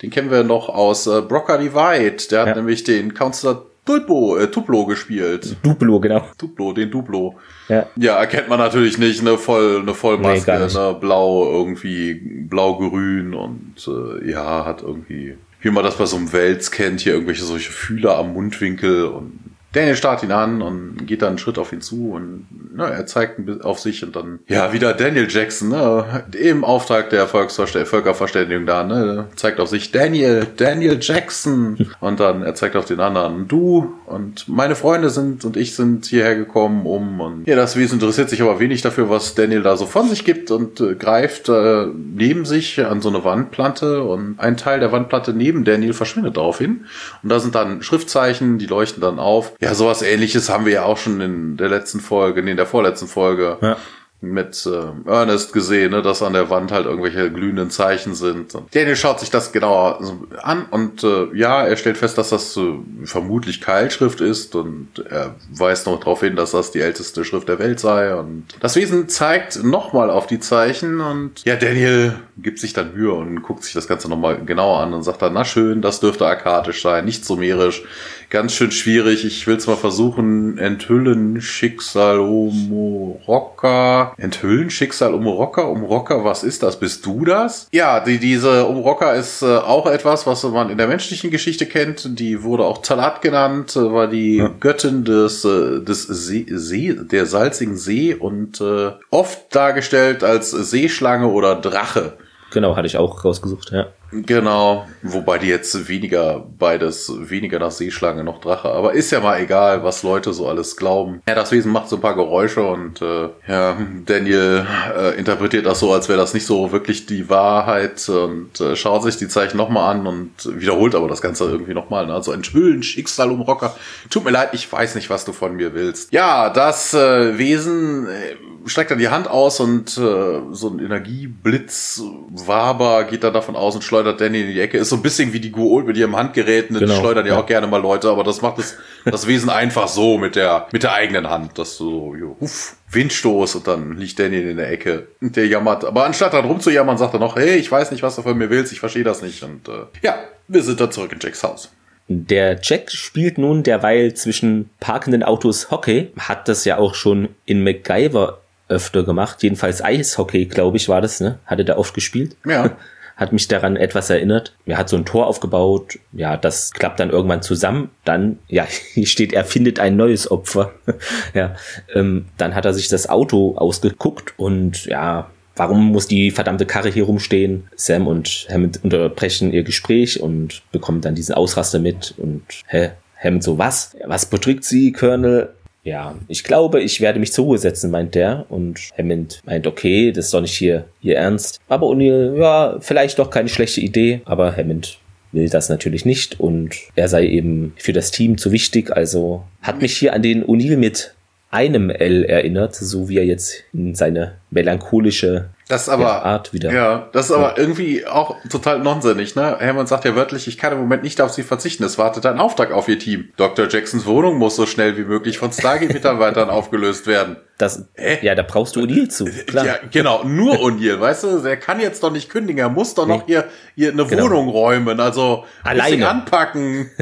Den kennen wir noch aus äh, Brocker Divide. Der hat ja. nämlich den Counselor Duplo, äh, Tuplo gespielt. Duplo, genau. Duplo, den Duplo. Ja. ja, erkennt man natürlich nicht, eine voll, eine Vollmaske, nee, ne, blau, irgendwie blau-grün und äh, ja, hat irgendwie, wie man das bei so einem Wels kennt, hier irgendwelche solche Fühler am Mundwinkel und Daniel starrt ihn an und geht dann einen Schritt auf ihn zu und na, er zeigt auf sich und dann, ja, wieder Daniel Jackson, ne, im Auftrag der Volksverste Völkerverständigung da, ne, zeigt auf sich Daniel, Daniel Jackson. Und dann er zeigt auf den anderen, du und meine Freunde sind und ich sind hierher gekommen, um und ja, das Wesen interessiert sich aber wenig dafür, was Daniel da so von sich gibt und äh, greift äh, neben sich an so eine Wandplatte und ein Teil der Wandplatte neben Daniel verschwindet daraufhin. Und da sind dann Schriftzeichen, die leuchten dann auf ja, sowas ähnliches haben wir ja auch schon in der letzten Folge, nee, in der vorletzten Folge. Ja mit äh, Ernest gesehen, ne, dass an der Wand halt irgendwelche glühenden Zeichen sind. Und Daniel schaut sich das genauer an und äh, ja, er stellt fest, dass das äh, vermutlich Keilschrift ist und er weist noch darauf hin, dass das die älteste Schrift der Welt sei. Und das Wesen zeigt nochmal auf die Zeichen und ja, Daniel gibt sich dann Mühe und guckt sich das Ganze nochmal genauer an und sagt dann, na schön, das dürfte akkadisch sein, nicht sumerisch ganz schön schwierig. Ich will es mal versuchen. Enthüllen Schicksal Umoroka. Enthüllen Schicksal Umoroka. Umoroka, was ist das? Bist du das? Ja, die, diese Umoroka ist äh, auch etwas, was man in der menschlichen Geschichte kennt. Die wurde auch Talat genannt, äh, war die ja. Göttin des, äh, des See, See, der salzigen See und äh, oft dargestellt als Seeschlange oder Drache. Genau, hatte ich auch rausgesucht, ja. Genau, wobei die jetzt weniger beides, weniger nach Seeschlange noch Drache, aber ist ja mal egal, was Leute so alles glauben. Ja, das Wesen macht so ein paar Geräusche und äh, ja, Daniel äh, interpretiert das so, als wäre das nicht so wirklich die Wahrheit und äh, schaut sich die Zeichen nochmal an und wiederholt aber das Ganze irgendwie nochmal. Ne? Also enthüllen, Schicksal um Rocker. Tut mir leid, ich weiß nicht, was du von mir willst. Ja, das äh, Wesen äh, streckt dann die Hand aus und äh, so ein Energieblitz, Waber geht dann davon aus und schleudert Danny in die Ecke. Ist so ein bisschen wie die Guol mit ihrem Handgeräten. Genau. Die schleudern ja, ja, auch gerne mal Leute, aber das macht das, das Wesen einfach so mit der, mit der eigenen Hand. Das so, jo, uff, Windstoß und dann liegt Danny in der Ecke. Und der jammert. Aber anstatt dann rumzujammern, sagt er noch, hey, ich weiß nicht, was du von mir willst, ich verstehe das nicht. Und äh, ja, wir sind dann zurück in Jacks Haus. Der Jack spielt nun derweil zwischen parkenden Autos Hockey, hat das ja auch schon in MacGyver öfter gemacht. Jedenfalls Eishockey, glaube ich, war das, ne? Hatte der oft gespielt. Ja. Hat mich daran etwas erinnert. Er hat so ein Tor aufgebaut. Ja, das klappt dann irgendwann zusammen. Dann, ja, hier steht, er findet ein neues Opfer. ja, ähm, dann hat er sich das Auto ausgeguckt und ja, warum muss die verdammte Karre hier rumstehen? Sam und Hammond unterbrechen ihr Gespräch und bekommen dann diesen Ausraster mit und hä, Hammond so, was? Was betrügt sie, Colonel? Ja, ich glaube, ich werde mich zur Ruhe setzen, meint der. Und Hammond meint, okay, das ist doch nicht hier, hier ernst. Aber O'Neill, ja, vielleicht doch keine schlechte Idee. Aber Hammond will das natürlich nicht und er sei eben für das Team zu wichtig. Also hat mich hier an den O'Neill mit einem L erinnert, so wie er jetzt in seine melancholische das aber, Art wieder. Ja, das ist aber irgendwie auch total nonsinnig, ne? Hammond sagt ja wörtlich, ich kann im Moment nicht auf sie verzichten. Es wartet ein Auftrag auf ihr Team. Dr. Jacksons Wohnung muss so schnell wie möglich von Stargate-Mitarbeitern aufgelöst werden. Das, äh? Ja, da brauchst du O'Neill zu. Klar. Ja, genau, nur O'Neill, weißt du? Der kann jetzt doch nicht kündigen. Er muss doch nee. noch hier, hier eine genau. Wohnung räumen. Also, alleine anpacken.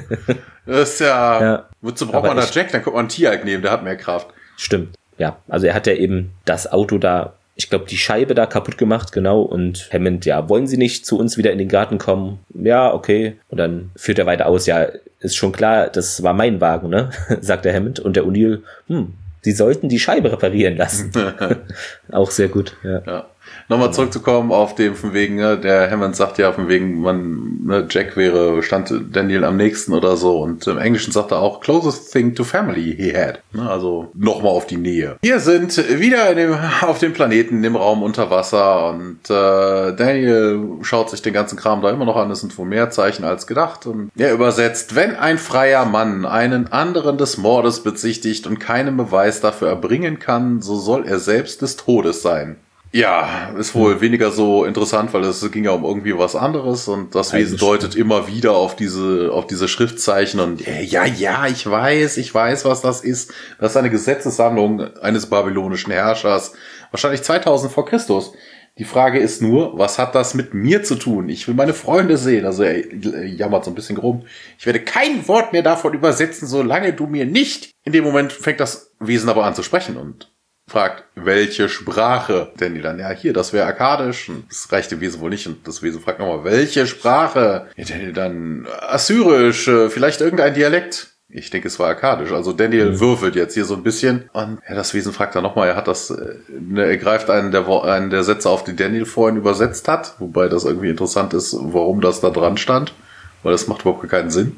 Das ist ja, ja. wozu braucht aber man da Jack? Dann kommt man einen Tieralk nehmen, der hat mehr Kraft. Stimmt. Ja, also er hat ja eben das Auto da ich glaube, die Scheibe da kaputt gemacht, genau. Und Hammond, ja, wollen Sie nicht zu uns wieder in den Garten kommen? Ja, okay. Und dann führt er weiter aus, ja, ist schon klar, das war mein Wagen, ne? sagt der Hammond. Und der O'Neill, hm, Sie sollten die Scheibe reparieren lassen. Auch sehr gut, ja. ja. Nochmal zurückzukommen auf dem von wegen, ne, der Hammond sagt ja von wegen, man, ne, Jack wäre, stand Daniel am nächsten oder so und im Englischen sagt er auch closest thing to family he had. Ne, also nochmal auf die Nähe. Wir sind wieder in dem, auf dem Planeten, in dem Raum unter Wasser und äh, Daniel schaut sich den ganzen Kram da immer noch an, es sind wohl mehr Zeichen als gedacht und er übersetzt, wenn ein freier Mann einen anderen des Mordes bezichtigt und keinen Beweis dafür erbringen kann, so soll er selbst des Todes sein. Ja, ist wohl hm. weniger so interessant, weil es ging ja um irgendwie was anderes und das Wesen deutet immer wieder auf diese, auf diese Schriftzeichen und äh, ja, ja, ich weiß, ich weiß, was das ist. Das ist eine Gesetzessammlung eines babylonischen Herrschers, wahrscheinlich 2000 vor Christus. Die Frage ist nur, was hat das mit mir zu tun? Ich will meine Freunde sehen. Also er jammert so ein bisschen rum. Ich werde kein Wort mehr davon übersetzen, solange du mir nicht. In dem Moment fängt das Wesen aber an zu sprechen und fragt, welche Sprache? Denn die dann, ja, hier, das wäre akkadisch. Und das reicht dem Wesen wohl nicht. Und das Wesen fragt nochmal, welche Sprache? Ja, Daniel dann, assyrisch, äh, vielleicht irgendein Dialekt. Ich denke, es war akkadisch. Also Daniel mhm. würfelt jetzt hier so ein bisschen. Und ja, das Wesen fragt dann nochmal, er hat das, äh, ne, er greift einen der, einen der Sätze auf, die Daniel vorhin übersetzt hat. Wobei das irgendwie interessant ist, warum das da dran stand. Weil das macht überhaupt keinen Sinn.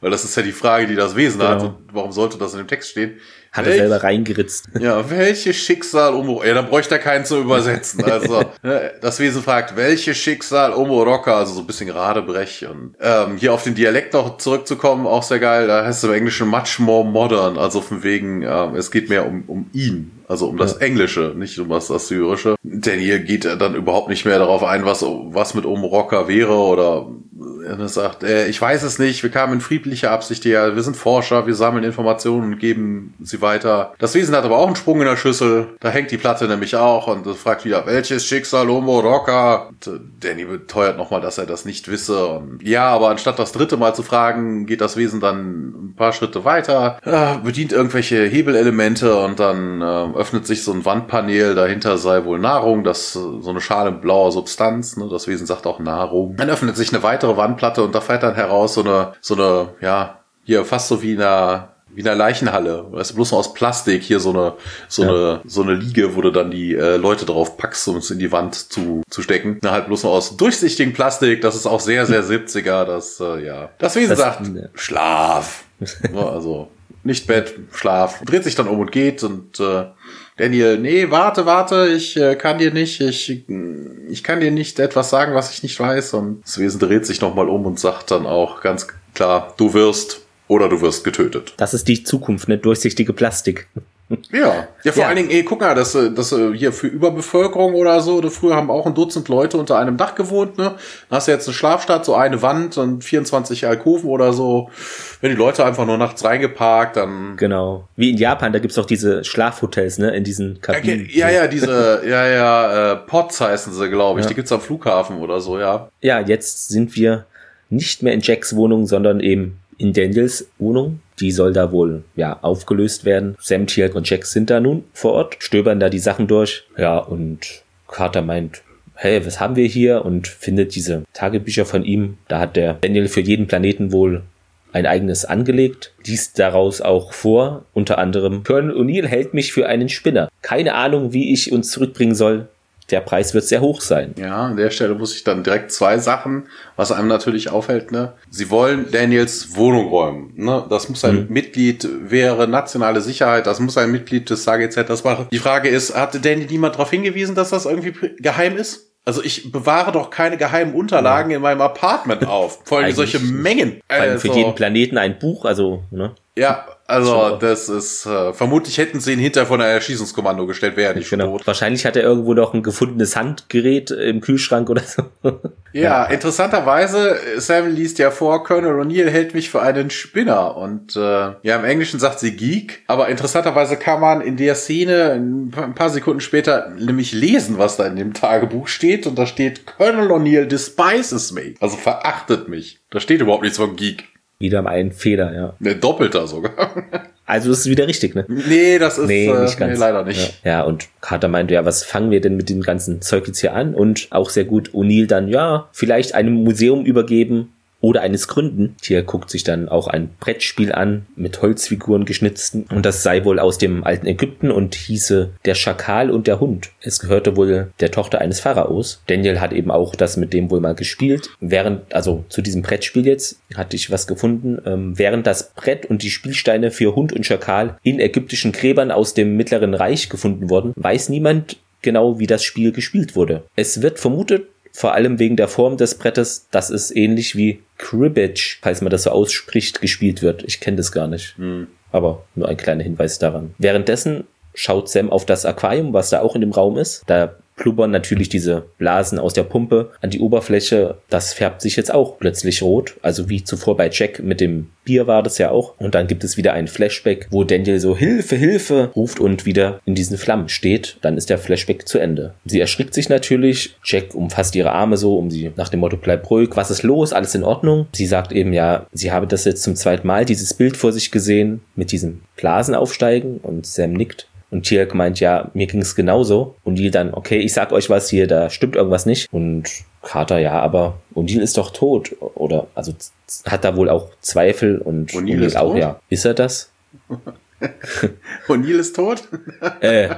Weil das ist ja die Frage, die das Wesen genau. hat. Und warum sollte das in dem Text stehen? Hat Welch, er selber reingeritzt. Ja, welche Schicksal um Ja, dann bräuchte er keinen zu übersetzen. Also, ne, das Wesen fragt, welche Schicksal Umoroka, also so ein bisschen Radebrech. Und ähm, hier auf den Dialekt noch zurückzukommen, auch sehr geil. Da heißt es im Englischen much more modern, also von wegen, ähm, es geht mehr um, um ihn. Also um das ja. Englische, nicht um das Assyrische. Denn hier geht er dann überhaupt nicht mehr darauf ein, was, was mit Umoroka wäre oder er sagt, äh, ich weiß es nicht, wir kamen in friedlicher Absicht her, wir sind Forscher, wir sammeln Informationen und geben sie weiter. Das Wesen hat aber auch einen Sprung in der Schüssel, da hängt die Platte nämlich auch und fragt wieder, welches Schicksal? Und, äh, Danny beteuert nochmal, dass er das nicht wisse. Und, ja, aber anstatt das dritte Mal zu fragen, geht das Wesen dann ein paar Schritte weiter, äh, bedient irgendwelche Hebelelemente und dann äh, öffnet sich so ein Wandpanel, dahinter sei wohl Nahrung, das so eine Schale blauer Substanz, ne? das Wesen sagt auch Nahrung. Dann öffnet sich eine weitere Wand Platte und da fährt dann heraus so eine, so eine, ja, hier fast so wie in einer wie in einer Leichenhalle. Weißt du, bloß nur aus Plastik hier so eine, so ja. eine, so eine Liege, wo du dann die äh, Leute drauf packst, um es in die Wand zu, zu stecken. Na, halt bloß nur aus durchsichtigem Plastik. Das ist auch sehr, sehr 70er. Das, äh, ja. Das Wesen das, sagt, ja. Schlaf. ja, also, nicht Bett, Schlaf. Dreht sich dann um und geht und, äh, Daniel, nee, warte, warte, ich äh, kann dir nicht, ich, ich kann dir nicht etwas sagen, was ich nicht weiß. Und das Wesen dreht sich nochmal um und sagt dann auch ganz klar, du wirst oder du wirst getötet. Das ist die Zukunft, ne? Durchsichtige Plastik. Ja, ja vor ja. allen Dingen, ey, guck mal, das, äh, das äh, hier für Überbevölkerung oder so, oder früher haben auch ein Dutzend Leute unter einem Dach gewohnt, ne? Dann hast du jetzt eine Schlafstadt, so eine Wand und 24 Alkoven oder so. Wenn die Leute einfach nur nachts reingeparkt, dann. Genau. Wie in Japan, da gibt's auch diese Schlafhotels, ne? In diesen Kabinen. Ja, ja, diese, ja, ja, äh, Pots heißen sie, glaube ich. Ja. Die gibt's am Flughafen oder so, ja. Ja, jetzt sind wir nicht mehr in Jacks Wohnung, sondern eben in Daniels Wohnung. Die soll da wohl ja aufgelöst werden. Sam, Tiag und Jack sind da nun vor Ort, stöbern da die Sachen durch. Ja, und Carter meint, hey, was haben wir hier? Und findet diese Tagebücher von ihm. Da hat der Daniel für jeden Planeten wohl ein eigenes angelegt, liest daraus auch vor, unter anderem, Colonel O'Neill hält mich für einen Spinner. Keine Ahnung, wie ich uns zurückbringen soll. Der Preis wird sehr hoch sein. Ja, an der Stelle muss ich dann direkt zwei Sachen, was einem natürlich auffällt, ne? Sie wollen Daniels Wohnung räumen, ne? Das muss ein mhm. Mitglied, wäre nationale Sicherheit, das muss ein Mitglied des SAGZ das machen. Die Frage ist, hatte Daniel niemand darauf hingewiesen, dass das irgendwie geheim ist? Also ich bewahre doch keine geheimen Unterlagen ja. in meinem Apartment auf. Vor allem solche Mengen. Also, für jeden Planeten ein Buch, also, ne? Ja, also so. das ist äh, vermutlich hätten sie ihn hinter von einer Erschießungskommando gestellt, wäre nicht genau. tot. Wahrscheinlich hat er irgendwo noch ein gefundenes Handgerät im Kühlschrank oder so. Ja, ja, interessanterweise, Sam liest ja vor, Colonel O'Neill hält mich für einen Spinner und äh, ja, im Englischen sagt sie Geek, aber interessanterweise kann man in der Szene ein paar Sekunden später nämlich lesen, was da in dem Tagebuch steht und da steht Colonel O'Neill despises me, also verachtet mich. Da steht überhaupt nichts von Geek. Wieder mal ein Fehler, ja. Ne, doppelter sogar. Also das ist wieder richtig, ne? Nee, das ist nee, nicht äh, ganz. Nee, leider nicht. Ja. ja, und Carter meinte, ja, was fangen wir denn mit dem ganzen Zeug jetzt hier an? Und auch sehr gut O'Neill dann, ja, vielleicht einem Museum übergeben, oder eines gründen. Hier guckt sich dann auch ein Brettspiel an mit Holzfiguren geschnitzten und das sei wohl aus dem alten Ägypten und hieße Der Schakal und der Hund. Es gehörte wohl der Tochter eines Pharaos. Daniel hat eben auch das mit dem wohl mal gespielt. Während, also zu diesem Brettspiel jetzt, hatte ich was gefunden, ähm, während das Brett und die Spielsteine für Hund und Schakal in ägyptischen Gräbern aus dem Mittleren Reich gefunden wurden, weiß niemand genau, wie das Spiel gespielt wurde. Es wird vermutet, vor allem wegen der Form des Brettes, dass es ähnlich wie Cribbage, falls man das so ausspricht, gespielt wird. Ich kenne das gar nicht. Hm. Aber nur ein kleiner Hinweis daran. Währenddessen schaut Sam auf das Aquarium, was da auch in dem Raum ist. Da plubbern natürlich diese Blasen aus der Pumpe an die Oberfläche. Das färbt sich jetzt auch plötzlich rot. Also wie zuvor bei Jack mit dem Bier war das ja auch. Und dann gibt es wieder ein Flashback, wo Daniel so Hilfe, Hilfe ruft und wieder in diesen Flammen steht. Dann ist der Flashback zu Ende. Sie erschrickt sich natürlich. Jack umfasst ihre Arme so, um sie nach dem Motto bleib ruhig. Was ist los? Alles in Ordnung? Sie sagt eben ja, sie habe das jetzt zum zweiten Mal, dieses Bild vor sich gesehen mit diesem Blasen aufsteigen und Sam nickt. Und Tielk meint, ja, mir ging es genauso. Und die dann, okay, ich sag euch was hier, da stimmt irgendwas nicht. Und Carter, ja, aber O'Neill ist doch tot. Oder, also hat da wohl auch Zweifel und O'Neill ist auch, tot? ja. Ist er das? O'Neill ist tot? äh,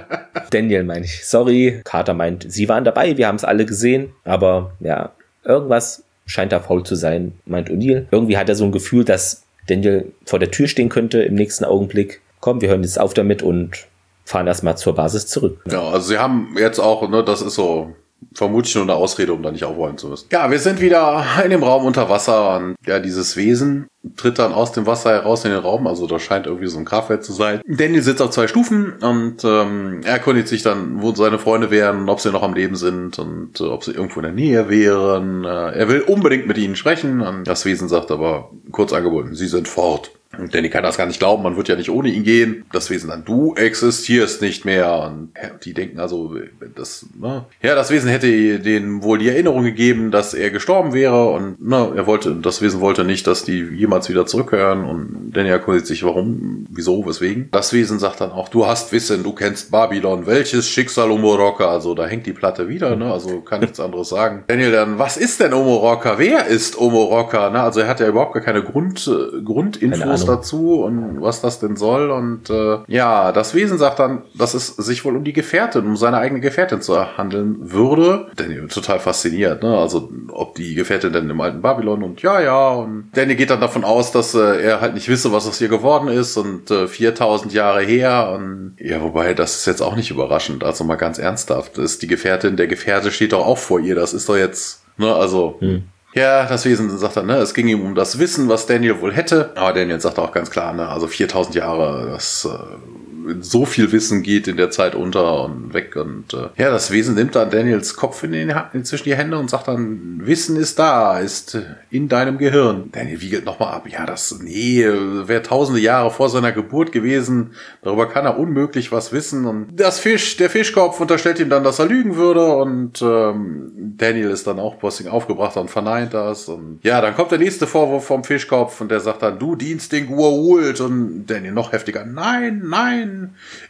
Daniel meine ich. Sorry. Carter meint, sie waren dabei, wir haben es alle gesehen. Aber ja, irgendwas scheint da faul zu sein, meint O'Neill. Irgendwie hat er so ein Gefühl, dass Daniel vor der Tür stehen könnte im nächsten Augenblick. Komm, wir hören jetzt auf damit und fahren erstmal zur Basis zurück. Ja, also sie haben jetzt auch, ne, das ist so vermutlich nur eine Ausrede, um da nicht aufräumen zu müssen. Ja, wir sind wieder in dem Raum unter Wasser und ja, dieses Wesen tritt dann aus dem Wasser heraus in den Raum, also da scheint irgendwie so ein Kraftwerk zu sein. Daniel sitzt auf zwei Stufen und ähm, er erkundigt sich dann, wo seine Freunde wären, ob sie noch am Leben sind und äh, ob sie irgendwo in der Nähe wären. Äh, er will unbedingt mit ihnen sprechen und das Wesen sagt aber kurz angeboten, sie sind fort. Danny kann das gar nicht glauben, man wird ja nicht ohne ihn gehen. Das Wesen dann, du existierst nicht mehr. Und die denken also, das, ne? Ja, das Wesen hätte denen wohl die Erinnerung gegeben, dass er gestorben wäre. Und ne, er wollte, das Wesen wollte nicht, dass die jemals wieder zurückhören. Und Danny erkundigt sich, warum, wieso, weswegen. Das Wesen sagt dann auch, du hast Wissen, du kennst Babylon. Welches Schicksal Omoroka? Also da hängt die Platte wieder, ne? Also kann nichts anderes sagen. Daniel dann, was ist denn Omoroka? Wer ist Omoroka? Ne? Also er hat ja überhaupt gar keine Grund, Grundinfos Infos dazu und was das denn soll. Und äh, ja, das Wesen sagt dann, dass es sich wohl um die Gefährtin, um seine eigene Gefährtin zu handeln würde. Danny total fasziniert, ne? Also ob die Gefährtin denn im alten Babylon und ja, ja. Und Danny geht dann davon aus, dass äh, er halt nicht wisse, was aus ihr geworden ist und äh, 4000 Jahre her. Und ja, wobei, das ist jetzt auch nicht überraschend. Also mal ganz ernsthaft, ist die Gefährtin, der Gefährte steht doch auch vor ihr. Das ist doch jetzt, ne, also. Hm. Ja, das Wesen sagt dann, ne, es ging ihm um das Wissen, was Daniel wohl hätte. Aber Daniel sagt auch ganz klar, ne, also 4000 Jahre, das äh, so viel Wissen geht in der Zeit unter und weg. Und äh, ja, das Wesen nimmt dann Daniels Kopf in den, in zwischen die Hände und sagt dann, Wissen ist da, ist in deinem Gehirn. Daniel wiegelt nochmal ab. Ja, das, nee, wäre tausende Jahre vor seiner Geburt gewesen. Darüber kann er unmöglich was wissen. Und das Fisch, der Fischkopf unterstellt ihm dann, dass er lügen würde. Und ähm, Daniel ist dann auch Bossing aufgebracht und verneint das. Und ja, dann kommt der nächste Vorwurf vom Fischkopf und der sagt dann, du dienst den Gua'uld. Und Daniel noch heftiger, nein, nein,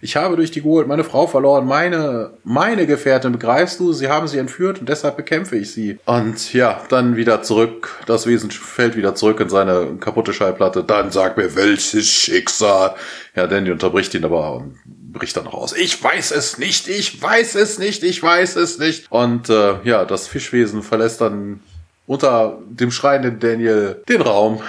ich habe durch die Gold meine Frau verloren, meine, meine Gefährtin, begreifst du? Sie haben sie entführt und deshalb bekämpfe ich sie. Und ja, dann wieder zurück, das Wesen fällt wieder zurück in seine kaputte Schallplatte. Dann sag mir, welches Schicksal. Ja, Danny unterbricht ihn aber und bricht dann raus. Ich weiß es nicht, ich weiß es nicht, ich weiß es nicht. Und äh, ja, das Fischwesen verlässt dann unter dem schreienden Daniel den Raum.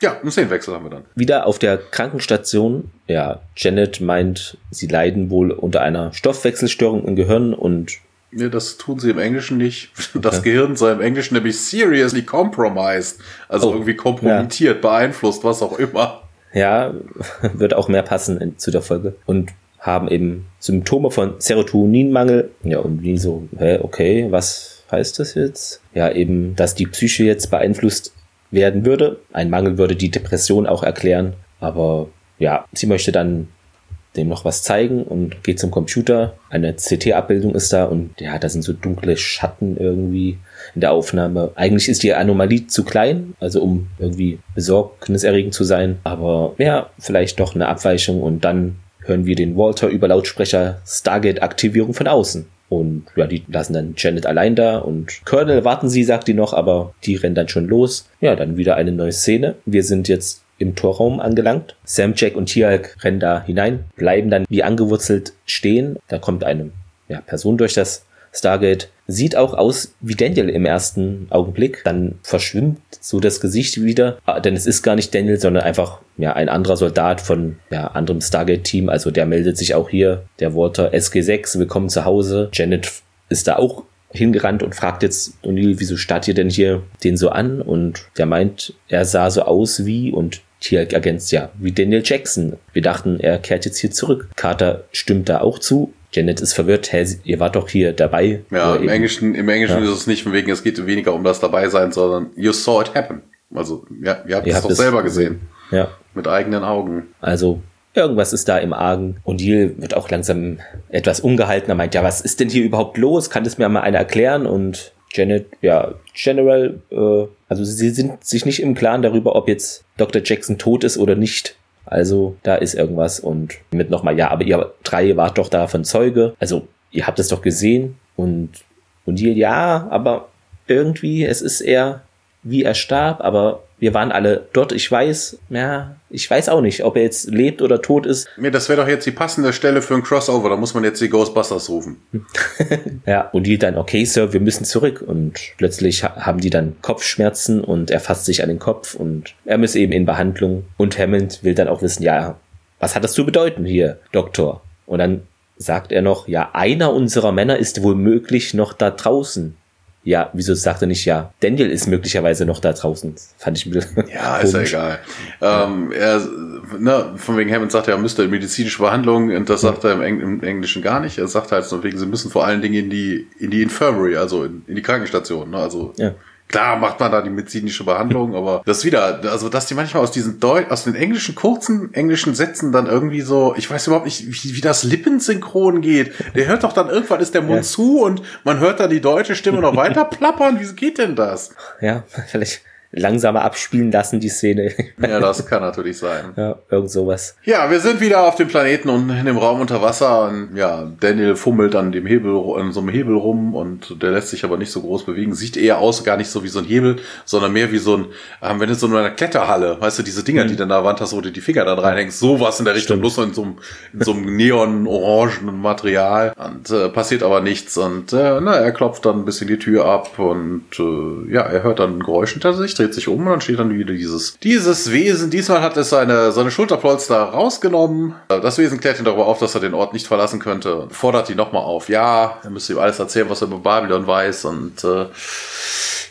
Ja, einen Szenenwechsel haben wir dann. Wieder auf der Krankenstation. Ja, Janet meint, sie leiden wohl unter einer Stoffwechselstörung im Gehirn und Nee, das tun sie im Englischen nicht. Das okay. Gehirn sei im Englischen nämlich seriously compromised. Also oh, irgendwie kompromittiert, ja. beeinflusst, was auch immer. Ja, wird auch mehr passen in, zu der Folge. Und haben eben Symptome von Serotoninmangel. Ja, und wie so, hä, okay, was heißt das jetzt? Ja, eben, dass die Psyche jetzt beeinflusst werden würde. Ein Mangel würde die Depression auch erklären. Aber ja, sie möchte dann dem noch was zeigen und geht zum Computer. Eine CT-Abbildung ist da und ja, da sind so dunkle Schatten irgendwie in der Aufnahme. Eigentlich ist die Anomalie zu klein, also um irgendwie besorgniserregend zu sein, aber ja, vielleicht doch eine Abweichung und dann hören wir den Walter über Lautsprecher Stargate-Aktivierung von außen. Und ja, die lassen dann Janet allein da und Colonel warten sie, sagt die noch, aber die rennen dann schon los. Ja, dann wieder eine neue Szene. Wir sind jetzt im Torraum angelangt. Sam, Jack und Tialk rennen da hinein, bleiben dann wie angewurzelt stehen. Da kommt eine ja, Person durch das Stargate. Sieht auch aus wie Daniel im ersten Augenblick. Dann verschwimmt so das Gesicht wieder. Ah, denn es ist gar nicht Daniel, sondern einfach ja, ein anderer Soldat von ja, anderem Stargate-Team. Also der meldet sich auch hier. Der Walter SG6, willkommen zu Hause. Janet ist da auch hingerannt und fragt jetzt O'Neill, wieso starrt ihr denn hier den so an? Und der meint, er sah so aus wie und Tier ergänzt ja, wie Daniel Jackson. Wir dachten, er kehrt jetzt hier zurück. Carter stimmt da auch zu. Janet ist verwirrt, hä, ihr wart doch hier dabei. Ja, im eben, Englischen, im Englischen ja. ist es nicht von wegen, es geht weniger um das dabei sein, sondern you saw it happen. Also, ja, ihr habt ihr es doch selber gesehen. Ja. Mit eigenen Augen. Also, irgendwas ist da im Argen. Und Neil wird auch langsam etwas ungehalten. Er meint, ja, was ist denn hier überhaupt los? Kann das mir mal einer erklären? Und Janet, ja, General, äh, also sie sind sich nicht im Klaren darüber, ob jetzt Dr. Jackson tot ist oder nicht. Also da ist irgendwas und mit nochmal, ja, aber ihr drei wart doch davon Zeuge. Also ihr habt es doch gesehen und und ihr, ja, aber irgendwie, es ist eher wie er starb, aber wir waren alle dort. Ich weiß, ja, ich weiß auch nicht, ob er jetzt lebt oder tot ist. Nee, das wäre doch jetzt die passende Stelle für ein Crossover. Da muss man jetzt die Ghostbusters rufen. ja, und die dann, okay, Sir, wir müssen zurück. Und plötzlich haben die dann Kopfschmerzen und er fasst sich an den Kopf und er muss eben in Behandlung. Und Hammond will dann auch wissen, ja, was hat das zu bedeuten hier, Doktor? Und dann sagt er noch, ja, einer unserer Männer ist wohl möglich noch da draußen ja, wieso sagt er nicht ja? Daniel ist möglicherweise noch da draußen. Fand ich ein bisschen. Ja, ist ja egal. Ähm, er, ne, von wegen Hammond sagt er, er müsste in medizinische Behandlung und das sagt er im, Eng im, Englischen gar nicht. Er sagt halt so wegen, sie müssen vor allen Dingen in die, in die Infirmary, also in, in die Krankenstation, ne? Also ja. Klar macht man da die medizinische Behandlung, aber das wieder, also dass die manchmal aus diesen Deu aus den englischen kurzen englischen Sätzen dann irgendwie so, ich weiß überhaupt nicht, wie, wie das Lippensynchron geht. Der hört doch dann irgendwann ist der Mund ja. zu und man hört da die deutsche Stimme noch weiter plappern. Wie geht denn das? Ja, vielleicht langsamer abspielen lassen, die Szene. Ja, das kann natürlich sein. Ja, irgend sowas. Ja, wir sind wieder auf dem Planeten und in dem Raum unter Wasser und ja, Daniel fummelt an dem Hebel, an so einem Hebel rum und der lässt sich aber nicht so groß bewegen. Sieht eher aus, gar nicht so wie so ein Hebel, sondern mehr wie so ein, ähm, wenn es so in einer Kletterhalle, weißt du, diese Dinger, mhm. die dann da Wand hast, wo du die Finger dann reinhängst, sowas in der Richtung, bloß in so einem, in so einem neon-orangenen Material und äh, passiert aber nichts und äh, na, er klopft dann ein bisschen die Tür ab und äh, ja, er hört dann ein Geräusch hinter sich dreht sich um und dann steht dann wieder dieses, dieses Wesen. Diesmal hat es seine, seine Schulterpolster rausgenommen. Das Wesen klärt ihn darüber auf, dass er den Ort nicht verlassen könnte. Fordert ihn nochmal auf. Ja, er müsste ihm alles erzählen, was er über Babylon weiß und äh,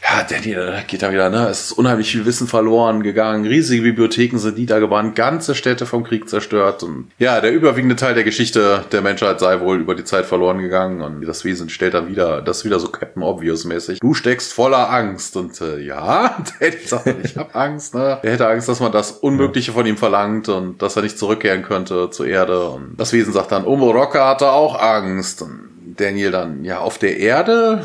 ja, Daniel geht da wieder, ne? Es ist unheimlich viel Wissen verloren gegangen. Riesige Bibliotheken sind niedergebrannt, ganze Städte vom Krieg zerstört. Und ja, der überwiegende Teil der Geschichte der Menschheit sei wohl über die Zeit verloren gegangen. Und das Wesen stellt dann wieder, das wieder so Captain Obvious-mäßig. Du steckst voller Angst. Und äh, ja, Daddy sagt, ich hab Angst, ne? Er hätte Angst, dass man das Unmögliche von ihm verlangt und dass er nicht zurückkehren könnte zur Erde. Und das Wesen sagt dann, Omo Rocker hatte auch Angst. Und Daniel dann ja auf der Erde,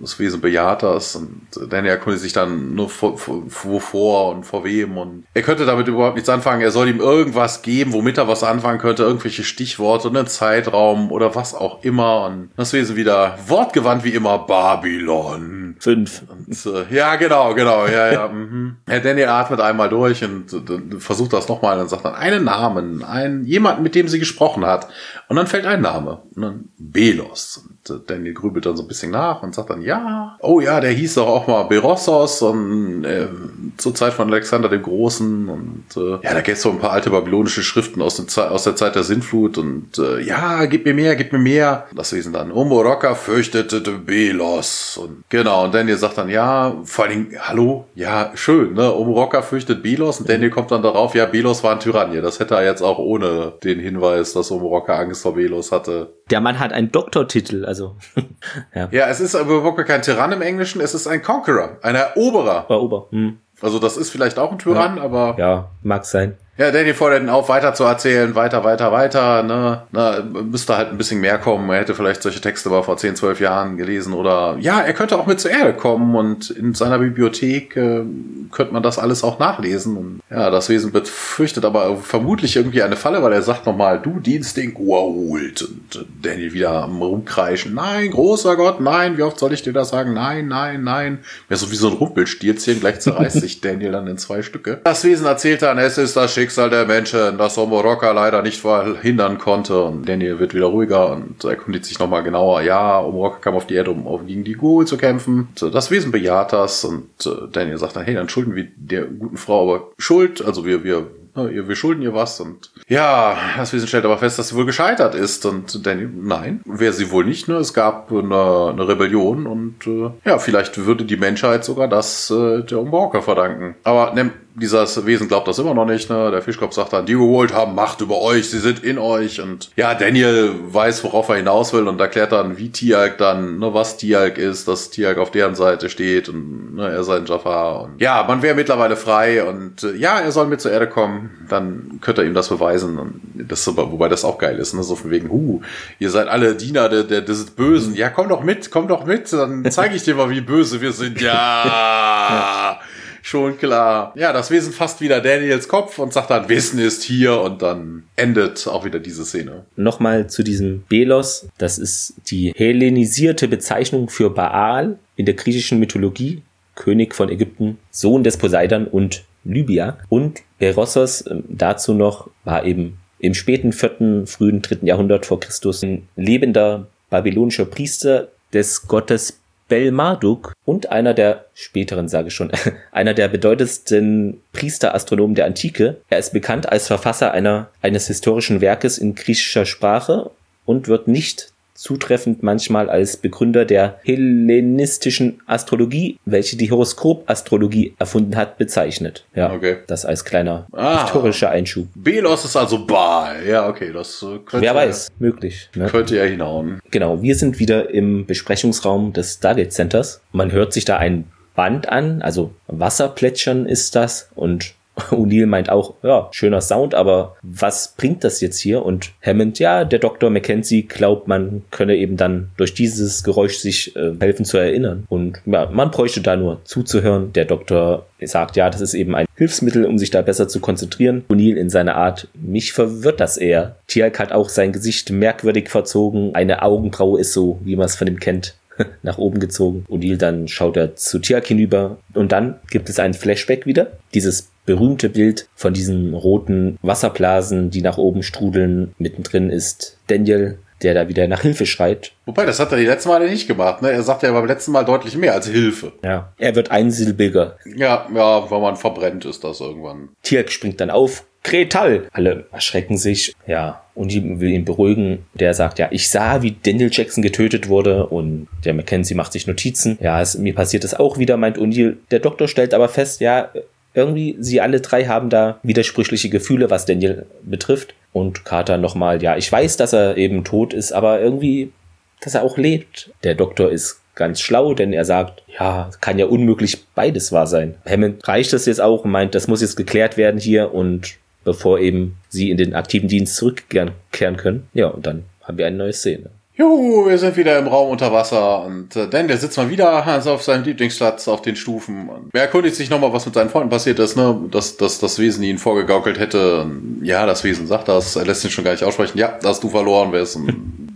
das Wesen bejaht das und Daniel erkundigt sich dann nur wovor und vor wem und er könnte damit überhaupt nichts anfangen. Er soll ihm irgendwas geben, womit er was anfangen könnte, irgendwelche Stichworte, einen Zeitraum oder was auch immer und das Wesen wieder wortgewandt wie immer Babylon. Fünf. Und, äh, ja, genau, genau, ja, ja. mhm. Herr Danny atmet einmal durch und äh, versucht das nochmal und sagt dann einen Namen, einen, jemanden, mit dem sie gesprochen hat. Und dann fällt ein Name. Und dann Belos. Daniel grübelt dann so ein bisschen nach und sagt dann, ja, oh ja, der hieß doch auch mal Berossos und äh, zur Zeit von Alexander dem Großen. Und äh, ja, da gibt's so ein paar alte babylonische Schriften aus, der Ze- aus der Zeit der Sintflut. Und äh, ja, gib mir mehr, gib mir mehr. Das Wesen dann, Umoroka fürchtete Belos. Und genau, und Daniel sagt dann, ja, vor allen Dingen, hallo, ja, schön, ne? Umoroka fürchtet Belos. Und Daniel kommt dann darauf, ja, Belos war ein Tyrannier. Das hätte er jetzt auch ohne den Hinweis, dass Umoroka Angst vor Belos hatte. Der Mann hat einen Doktortitel, also ja, Ja, es ist aber wirklich kein Tyrann im Englischen, es ist ein Conqueror, ein Eroberer. war Ober. Hm. Also das ist vielleicht auch ein Tyrann, aber Ja, mag sein. Ja, Danny fordert ihn auf, weiter zu erzählen, weiter, weiter, weiter. Ne? Na, müsste halt ein bisschen mehr kommen. Er hätte vielleicht solche Texte mal vor 10, 12 Jahren gelesen. Oder ja, er könnte auch mit zur Erde kommen und in seiner Bibliothek äh, könnte man das alles auch nachlesen. Und ja, das Wesen befürchtet aber vermutlich irgendwie eine Falle, weil er sagt nochmal, du Dienstding uralt. Und äh, Danny wieder am Rumkreischen. Nein, großer Gott, nein, wie oft soll ich dir das sagen? Nein, nein, nein. Ja, so wie so ein Rumpelstilzchen, gleich zerreißt sich Daniel dann in zwei Stücke. Das Wesen erzählt dann, es ist das Schicksal der Menschen, das Omoroka leider nicht verhindern konnte. Und Daniel wird wieder ruhiger und erkundigt sich nochmal genauer. Ja, Omoroka kam auf die Erde, um gegen die Ghoul zu kämpfen. Und, Das Wesen bejaht das und Daniel sagt dann, hey, dann schulden wir der guten Frau aber Schuld. Also wir, wir ihr- wir schulden ihr was und ja, das Wesen stellt aber fest, dass sie wohl gescheitert ist und Danny, nein, wäre sie wohl nicht, ne? Es gab eine, eine Rebellion und äh, ja, vielleicht würde die Menschheit sogar das äh, der Umborker verdanken. Aber ne, dieses Wesen glaubt das immer noch nicht, ne? Der Fischkopf sagt dann, die geholt haben Macht über euch, sie sind in euch. Und ja, Daniel weiß, worauf er hinaus will und erklärt dann, wie Tialk dann, ne, was Tialk ist, dass Tialk auf deren Seite steht und ne, er sei ein Jafar. Und ja, man wäre mittlerweile frei und äh, ja, er soll mit zur Erde kommen, dann könnte er ihm das beweisen und das, wobei das auch geil ist, ne, so von wegen, huh, ihr seid alle Diener der, der, des Bösen, ja, komm doch mit, komm doch mit, dann zeige ich dir mal, wie böse wir sind, ja. Schon klar. Ja, das Wesen fasst wieder Daniels Kopf und sagt dann, Wissen ist hier und dann endet auch wieder diese Szene. Nochmal zu diesem Belos. Das ist die hellenisierte Bezeichnung für Baal in der griechischen Mythologie. König von Ägypten, Sohn des Poseidon und Libya. Und Berossos ähm, dazu noch war eben im späten vierten, frühen dritten Jahrhundert vor Christus ein lebender babylonischer Priester des Gottes Bel-Marduk und einer der späteren, sage ich schon, einer der bedeutendsten Priesterastronomen der Antike. Er ist bekannt als Verfasser einer, eines historischen Werkes in griechischer Sprache und wird nicht zutreffend manchmal als Begründer der hellenistischen Astrologie, welche die Horoskopastrologie erfunden hat, bezeichnet. Ja, Okay. das als kleiner Ah. historischer Einschub. Belos ist also Baal. Ja, okay, das äh, könnte, Wer weiß, möglich. Ne? könnte er hinhauen. Genau, wir sind wieder im Besprechungsraum des Stargate Centers. Man hört sich da ein Band an, also Wasserplätschern ist das und O'Neill meint auch, ja, schöner Sound, aber was bringt das jetzt hier? Und Hammond, ja, der Dr. Mackenzie glaubt, man könne eben dann durch dieses Geräusch sich äh, helfen zu erinnern. Und ja, man bräuchte da nur zuzuhören. Der Doktor sagt, ja, das ist eben ein Hilfsmittel, um sich da besser zu konzentrieren. O'Neill in seiner Art, mich verwirrt das eher. Tialk hat auch sein Gesicht merkwürdig verzogen. Eine Augenbraue ist so, wie man es von ihm kennt, nach oben gezogen. O'Neill dann schaut er zu Tialk hinüber und dann gibt es einen Flashback wieder. Dieses berühmte Bild von diesen roten Wasserblasen, die nach oben strudeln. Mittendrin ist Daniel, der da wieder nach Hilfe schreit. Wobei, das hat er die letzten Male nicht gemacht. Ne? Er sagt ja beim letzten Mal deutlich mehr als Hilfe. Ja, er wird einsilbiger. Ja, ja, wenn man verbrennt, ist das irgendwann. Tialk springt dann auf. Kretal! Alle erschrecken sich. Ja, und die will ihn beruhigen. Der sagt, ja, ich sah, wie Daniel Jackson getötet wurde und der Mackenzie macht sich Notizen. Ja, es, mir passiert das auch wieder, meint O'Neill. Der Doktor stellt aber fest, ja, irgendwie, sie alle drei haben da widersprüchliche Gefühle, was Daniel betrifft. Und Carter nochmal, ja, ich weiß, dass er eben tot ist, aber irgendwie, dass er auch lebt. Der Doktor ist ganz schlau, denn er sagt, ja, kann ja unmöglich beides wahr sein. Hammond reicht das jetzt auch und meint, das muss jetzt geklärt werden hier und bevor eben sie in den aktiven Dienst zurückkehren können. Ja, und dann haben wir eine neue Szene. Juhu, wir sind wieder im Raum unter Wasser und äh, Dan, der sitzt mal wieder also auf seinem Lieblingsplatz auf den Stufen. Und er erkundigt sich nochmal, was mit seinen Freunden passiert ist, ne? Dass, dass das Wesen ihn vorgegaukelt hätte. Und ja, das Wesen sagt das, er lässt ihn schon gar nicht aussprechen. Ja, da hast du verloren, wer.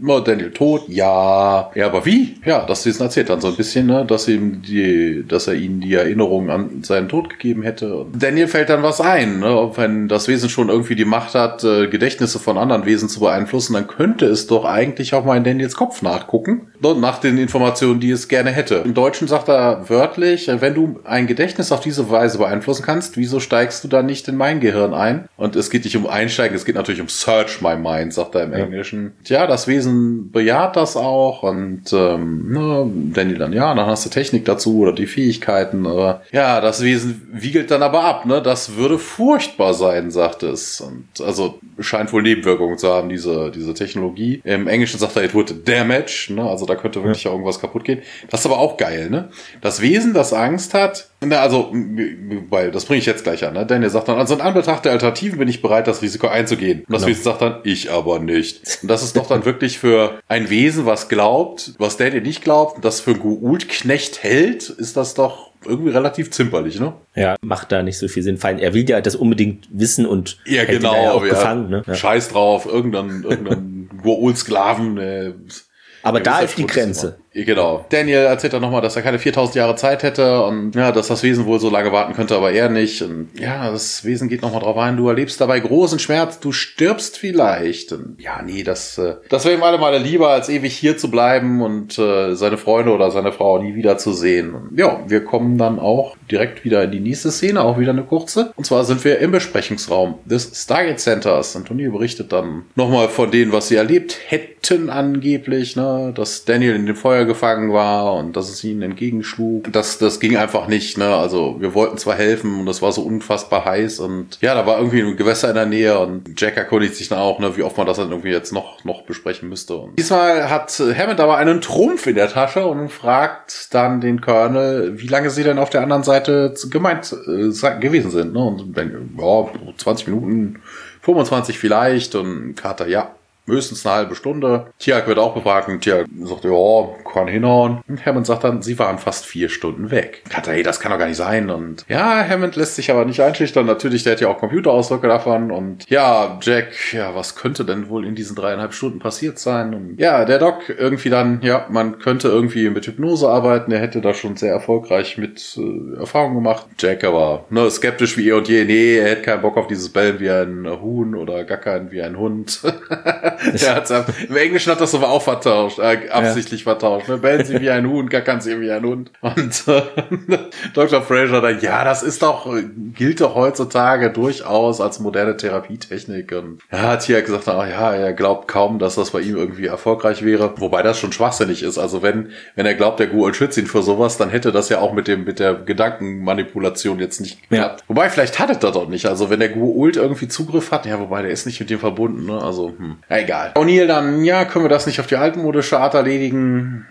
Und Daniel tot? Ja. Ja, aber wie? Ja, das Wesen erzählt dann so ein bisschen, ne, dass ihm die, dass er ihnen die Erinnerung an seinen Tod gegeben hätte. Und Daniel fällt dann was ein, ne, wenn das Wesen schon irgendwie die Macht hat, äh, Gedächtnisse von anderen Wesen zu beeinflussen, dann könnte es doch eigentlich auch mal in Daniels Kopf nachgucken, nach den Informationen, die es gerne hätte. Im Deutschen sagt er wörtlich, wenn du ein Gedächtnis auf diese Weise beeinflussen kannst, wieso steigst du dann nicht in mein Gehirn ein? Und es geht nicht um Einsteigen, es geht natürlich um Search My Mind, sagt er im Englischen. Tja, das Wesen bejaht das auch und ähm, ne, Danny dann, ja, dann hast du Technik dazu oder die Fähigkeiten, aber ja, das Wesen wiegelt dann aber ab, ne? Das würde furchtbar sein, sagt es. Und also scheint wohl Nebenwirkungen zu haben, diese, diese Technologie. Im Englischen sagt er, it would damage, ne? Also da könnte wirklich ja. irgendwas kaputt gehen. Das ist aber auch geil, ne? Das Wesen, das Angst hat, na, also, weil das bringe ich jetzt gleich an, ne? Daniel sagt dann, also in Anbetracht der Alternativen bin ich bereit, das Risiko einzugehen. Und das genau. Wesen sagt dann, ich aber nicht. Und das ist doch dann wirklich für ein Wesen, was glaubt, was Daniel nicht glaubt, das für Geult-Knecht hält, ist das doch irgendwie relativ zimperlich, ne? Ja, macht da nicht so viel Sinn. Vor allem, er will ja das unbedingt wissen und ja, genau, ja auch ja. gefangen, ne? Ja. Scheiß drauf, irgendein, irgendein Goa'uld-Sklaven, äh, aber da ist die Grenze. Genau. Daniel erzählt dann nochmal, dass er keine 4000 Jahre Zeit hätte und ja, dass das Wesen wohl so lange warten könnte, aber er nicht. Und ja, das Wesen geht nochmal drauf ein, du erlebst dabei großen Schmerz, du stirbst vielleicht. Und ja, nee, das, äh, das wäre ihm alle Male lieber, als ewig hier zu bleiben und äh, seine Freunde oder seine Frau nie wieder zu sehen. Und ja, wir kommen dann auch direkt wieder in die nächste Szene, auch wieder eine kurze. Und zwar sind wir im Besprechungsraum des Stargate Centers. Antonio berichtet dann nochmal von denen, was sie erlebt hätten angeblich, ne, dass Daniel in dem Feuer Feuer gefangen war und dass es ihnen entgegenschlug. Das, das ging einfach nicht, ne? Also wir wollten zwar helfen und es war so unfassbar heiß und ja, da war irgendwie ein Gewässer in der Nähe und Jack erkundigt sich dann auch, ne, wie oft man das dann irgendwie jetzt noch, noch besprechen müsste. Und diesmal hat Hammond aber einen Trumpf in der Tasche und fragt dann den Colonel, wie lange sie denn auf der anderen Seite gemeint äh, gewesen sind, ne? Und wenn, ja, 20 Minuten, 25 vielleicht und Carter, ja, höchstens eine halbe Stunde. Tiag wird auch befragt und Tiag sagt, ja, kann hinhauen. Und Hammond sagt dann, sie waren fast vier Stunden weg. Carter, hey, das kann doch gar nicht sein. Und ja, Hammond lässt sich aber nicht einschüchtern. Natürlich, der hat ja auch Computerausdrücke davon. Und ja, Jack, ja, was könnte denn wohl in diesen dreieinhalb Stunden passiert sein? Und ja, der Doc irgendwie dann, ja, man könnte irgendwie mit Hypnose arbeiten. Er hätte da schon sehr erfolgreich mit äh, Erfahrung gemacht. Jack aber, ne, skeptisch wie eh und je. Nee, er hätte keinen Bock auf dieses Bellen wie ein Huhn oder gar keinen wie ein Hund. Der hat's. Im Englischen hat das aber auch vertauscht, äh, absichtlich ja. vertauscht. Ne? Bellen sie wie ein Huhn, gackern sie wie ein Hund. Und äh, Dr. Fraser dann, ja, das ist doch, gilt doch heutzutage durchaus als moderne Therapietechnik. Und ja, hat hier gesagt, ach ja, er glaubt kaum, dass das bei ihm irgendwie erfolgreich wäre. Wobei das schon schwachsinnig ist. Also wenn, wenn er glaubt, der Google schützt ihn für sowas, dann hätte das ja auch mit dem, mit der Gedankenmanipulation jetzt nicht geklappt. Ja. Wobei, vielleicht hat er das doch nicht. Also wenn der Google irgendwie Zugriff hat, ja, wobei der ist nicht mit dem verbunden, ne? Also, hm. Ja, egal. O'Neill dann, ja, können wir das nicht auf die altmodische Art erledigen?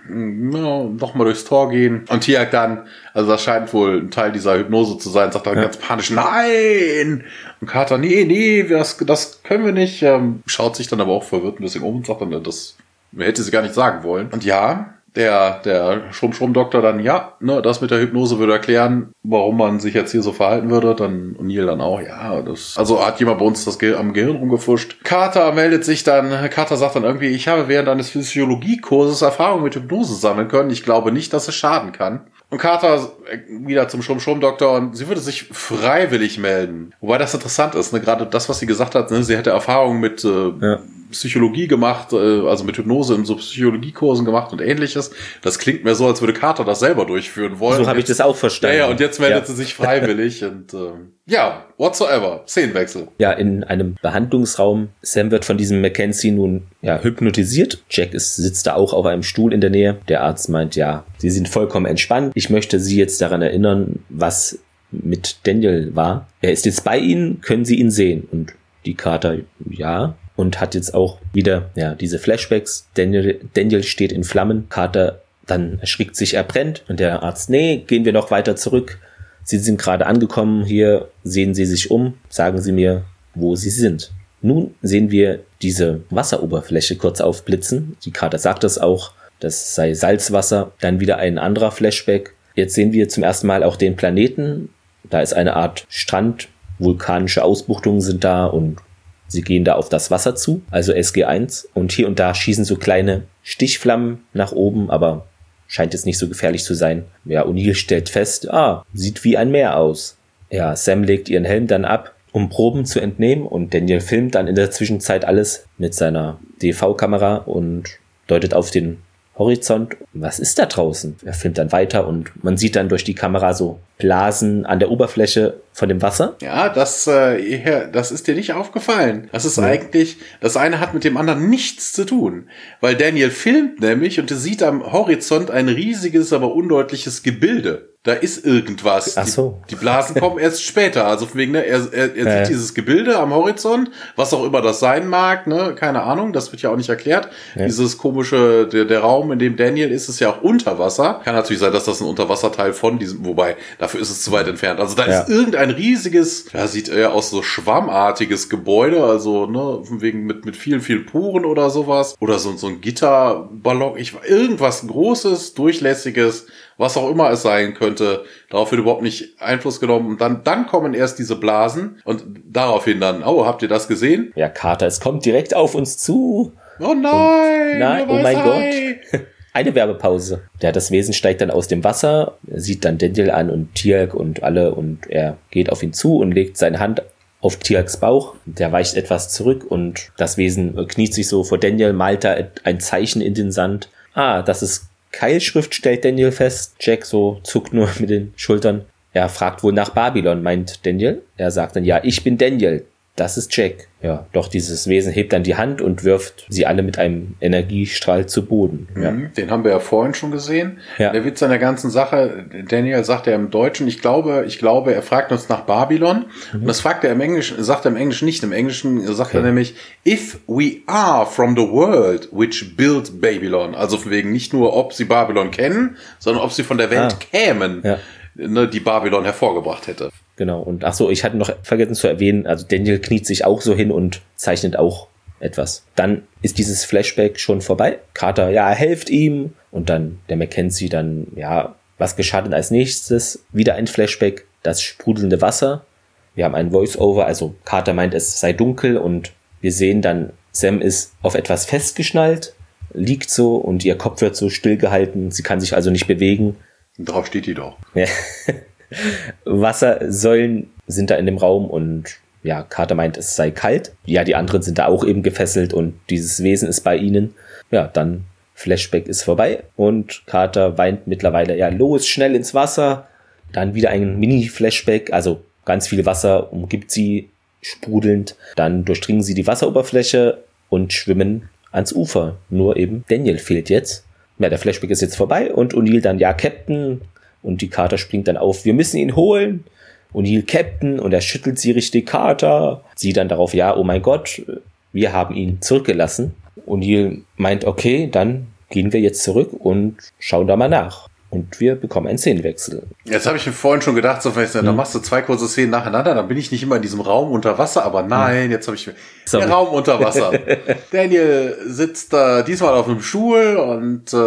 Ja, doch mal durchs Tor gehen. Und Tiag dann, also das scheint wohl ein Teil dieser Hypnose zu sein, sagt dann ja. ganz panisch, nein! Und Carter, nee, nee, das, das können wir nicht. Ähm, schaut sich dann aber auch verwirrt ein bisschen um und sagt dann, das hätte sie gar nicht sagen wollen. Und ja, der, der Schrumm-Schrumm-Doktor dann, ja, ne, das mit der Hypnose würde erklären, warum man sich jetzt hier so verhalten würde. Dann O'Neill dann auch, ja, das, also hat jemand bei uns das Ge am Gehirn rumgefuscht. Carter meldet sich dann, Carter sagt dann irgendwie, ich habe während eines Physiologiekurses Erfahrung mit Hypnose sammeln können. Ich glaube nicht, dass es schaden kann. Und Carter wieder zum Schrumm-Schrumm-Doktor und sie würde sich freiwillig melden. Wobei das interessant ist, ne? gerade das, was sie gesagt hat, ne? sie hätte Erfahrung mit äh, ja. Psychologie gemacht, äh, also mit Hypnose in so Psychologiekursen gemacht und ähnliches. Das klingt mir so, als würde Carter das selber durchführen wollen. So habe ich das auch verstanden. Ja, ja und jetzt meldet ja. sie sich freiwillig und äh, ja, whatsoever. Szenenwechsel. Ja, in einem Behandlungsraum. Sam wird von diesem Mackenzie nun ja, hypnotisiert. Jack ist, sitzt da auch auf einem Stuhl in der Nähe. Der Arzt meint, ja, sie sind vollkommen entspannt. Ich möchte Sie jetzt daran erinnern, was mit Daniel war. Er ist jetzt bei Ihnen, können Sie ihn sehen? Und die Kater, ja, und hat jetzt auch wieder ja diese Flashbacks. Daniel, Daniel steht in Flammen, Carter dann erschrickt sich, er brennt und der Arzt, nee, gehen wir noch weiter zurück. Sie sind gerade angekommen hier, sehen Sie sich um, sagen Sie mir, wo Sie sind. Nun sehen wir diese Wasseroberfläche kurz aufblitzen. Die Carter sagt das auch, das sei Salzwasser. Dann wieder ein anderer Flashback. Jetzt sehen wir zum ersten Mal auch den Planeten. Da ist eine Art Strand, vulkanische Ausbuchtungen sind da und Sie gehen da auf das Wasser zu, also SG1, und hier und da schießen so kleine Stichflammen nach oben, aber scheint jetzt nicht so gefährlich zu sein. Ja, O'Neill stellt fest, ah, sieht wie ein Meer aus. Ja, Sam legt ihren Helm dann ab, um Proben zu entnehmen und Daniel filmt dann in der Zwischenzeit alles mit seiner DV-Kamera und deutet auf den Horizont. Was ist da draußen? Er filmt dann weiter und man sieht dann durch die Kamera so Blasen an der Oberfläche von dem Wasser. Ja, das, äh, das ist dir nicht aufgefallen. Das ist ja. eigentlich, das eine hat mit dem anderen nichts zu tun. Weil Daniel filmt nämlich und er sieht am Horizont ein riesiges, aber undeutliches Gebilde da ist irgendwas. Ach so. Die, die Blasen kommen erst später. Also wegen, ne, er, er, er äh. sieht dieses Gebilde am Horizont, was auch immer das sein mag, ne, keine Ahnung, das wird ja auch nicht erklärt. Ja. Dieses komische, der, der Raum, in dem Daniel ist, ist ja auch unter Wasser. Kann natürlich sein, dass das ein Unterwasserteil von diesem, wobei, dafür ist es zu weit entfernt. Also da ja. ist irgendein riesiges, ja, sieht eher aus so schwammartiges Gebäude, also, ne, wegen mit, mit vielen, vielen Puren oder sowas. Oder so, so ein Gitterballon, ich, irgendwas Großes, Durchlässiges, was auch immer es sein könnte. Darauf wird überhaupt nicht Einfluss genommen. Und dann, dann kommen erst diese Blasen und daraufhin dann, oh, habt ihr das gesehen? Ja, Carter, es kommt direkt auf uns zu. Oh nein! Und, nein, oh mein Gott. Eine Werbepause. Ja, das Wesen steigt dann aus dem Wasser, sieht dann Daniel an und Tiak und alle und er geht auf ihn zu und legt seine Hand auf Tiaks Bauch. Der weicht etwas zurück und das Wesen kniet sich so vor Daniel, malt da ein Zeichen in den Sand. Ah, das ist Keilschrift stellt Daniel fest. Jack so zuckt nur mit den Schultern. Er fragt wohl nach Babylon, meint Daniel. Er sagt dann, ja, ich bin Daniel. Das ist Jack. Ja, doch dieses Wesen hebt dann die Hand und wirft sie alle mit einem Energiestrahl zu Boden. Ja. Mhm, den haben wir ja vorhin schon gesehen. Ja. Der Witz an der ganzen Sache, Daniel sagt ja im Deutschen, ich glaube, ich glaube, er fragt uns nach Babylon. Mhm. Und das fragt er im Englischen, sagt er im Englischen nicht. Im Englischen sagt okay. er nämlich, if we are from the world which built Babylon. Also von wegen nicht nur, ob sie Babylon kennen, sondern ob sie von der Welt ah. kämen. Ja. Ne, die Babylon hervorgebracht hätte. Genau. Und ach so, ich hatte noch vergessen zu erwähnen, also Daniel kniet sich auch so hin und zeichnet auch etwas. Dann ist dieses Flashback schon vorbei. Carter, ja, helft ihm. Und dann der Mackenzie dann, ja, was geschah denn als nächstes? Wieder ein Flashback, das sprudelnde Wasser. Wir haben ein Voice-Over, also Carter meint, es sei dunkel und wir sehen dann, Sam ist auf etwas festgeschnallt, liegt so und ihr Kopf wird so stillgehalten. Sie kann sich also nicht bewegen. Drauf steht die doch. Wassersäulen sind da in dem Raum und ja, Carter meint, es sei kalt. Ja, die anderen sind da auch eben gefesselt und dieses Wesen ist bei ihnen. Ja, dann Flashback ist vorbei und Carter weint mittlerweile, ja, los, schnell ins Wasser. Dann wieder ein Mini-Flashback, also ganz viel Wasser umgibt sie sprudelnd. Dann durchdringen sie die Wasseroberfläche und schwimmen ans Ufer. Nur eben Daniel fehlt jetzt. Ja, der Flashback ist jetzt vorbei und O'Neill dann, ja, Captain, und die Carter springt dann auf, wir müssen ihn holen. O'Neill Captain und er schüttelt sie richtig Carter. Sie dann darauf, ja, oh mein Gott, wir haben ihn zurückgelassen. O'Neill meint, okay, dann gehen wir jetzt zurück und schauen da mal nach. Und wir bekommen einen Szenenwechsel. Jetzt habe ich mir vorhin schon gedacht, so, weißt du, hm. dann machst du zwei kurze Szenen nacheinander, dann bin ich nicht immer in diesem Raum unter Wasser, aber nein, hm. jetzt habe ich mir Sorry. der Raum unter Wasser. Daniel sitzt da diesmal auf einem Stuhl und äh,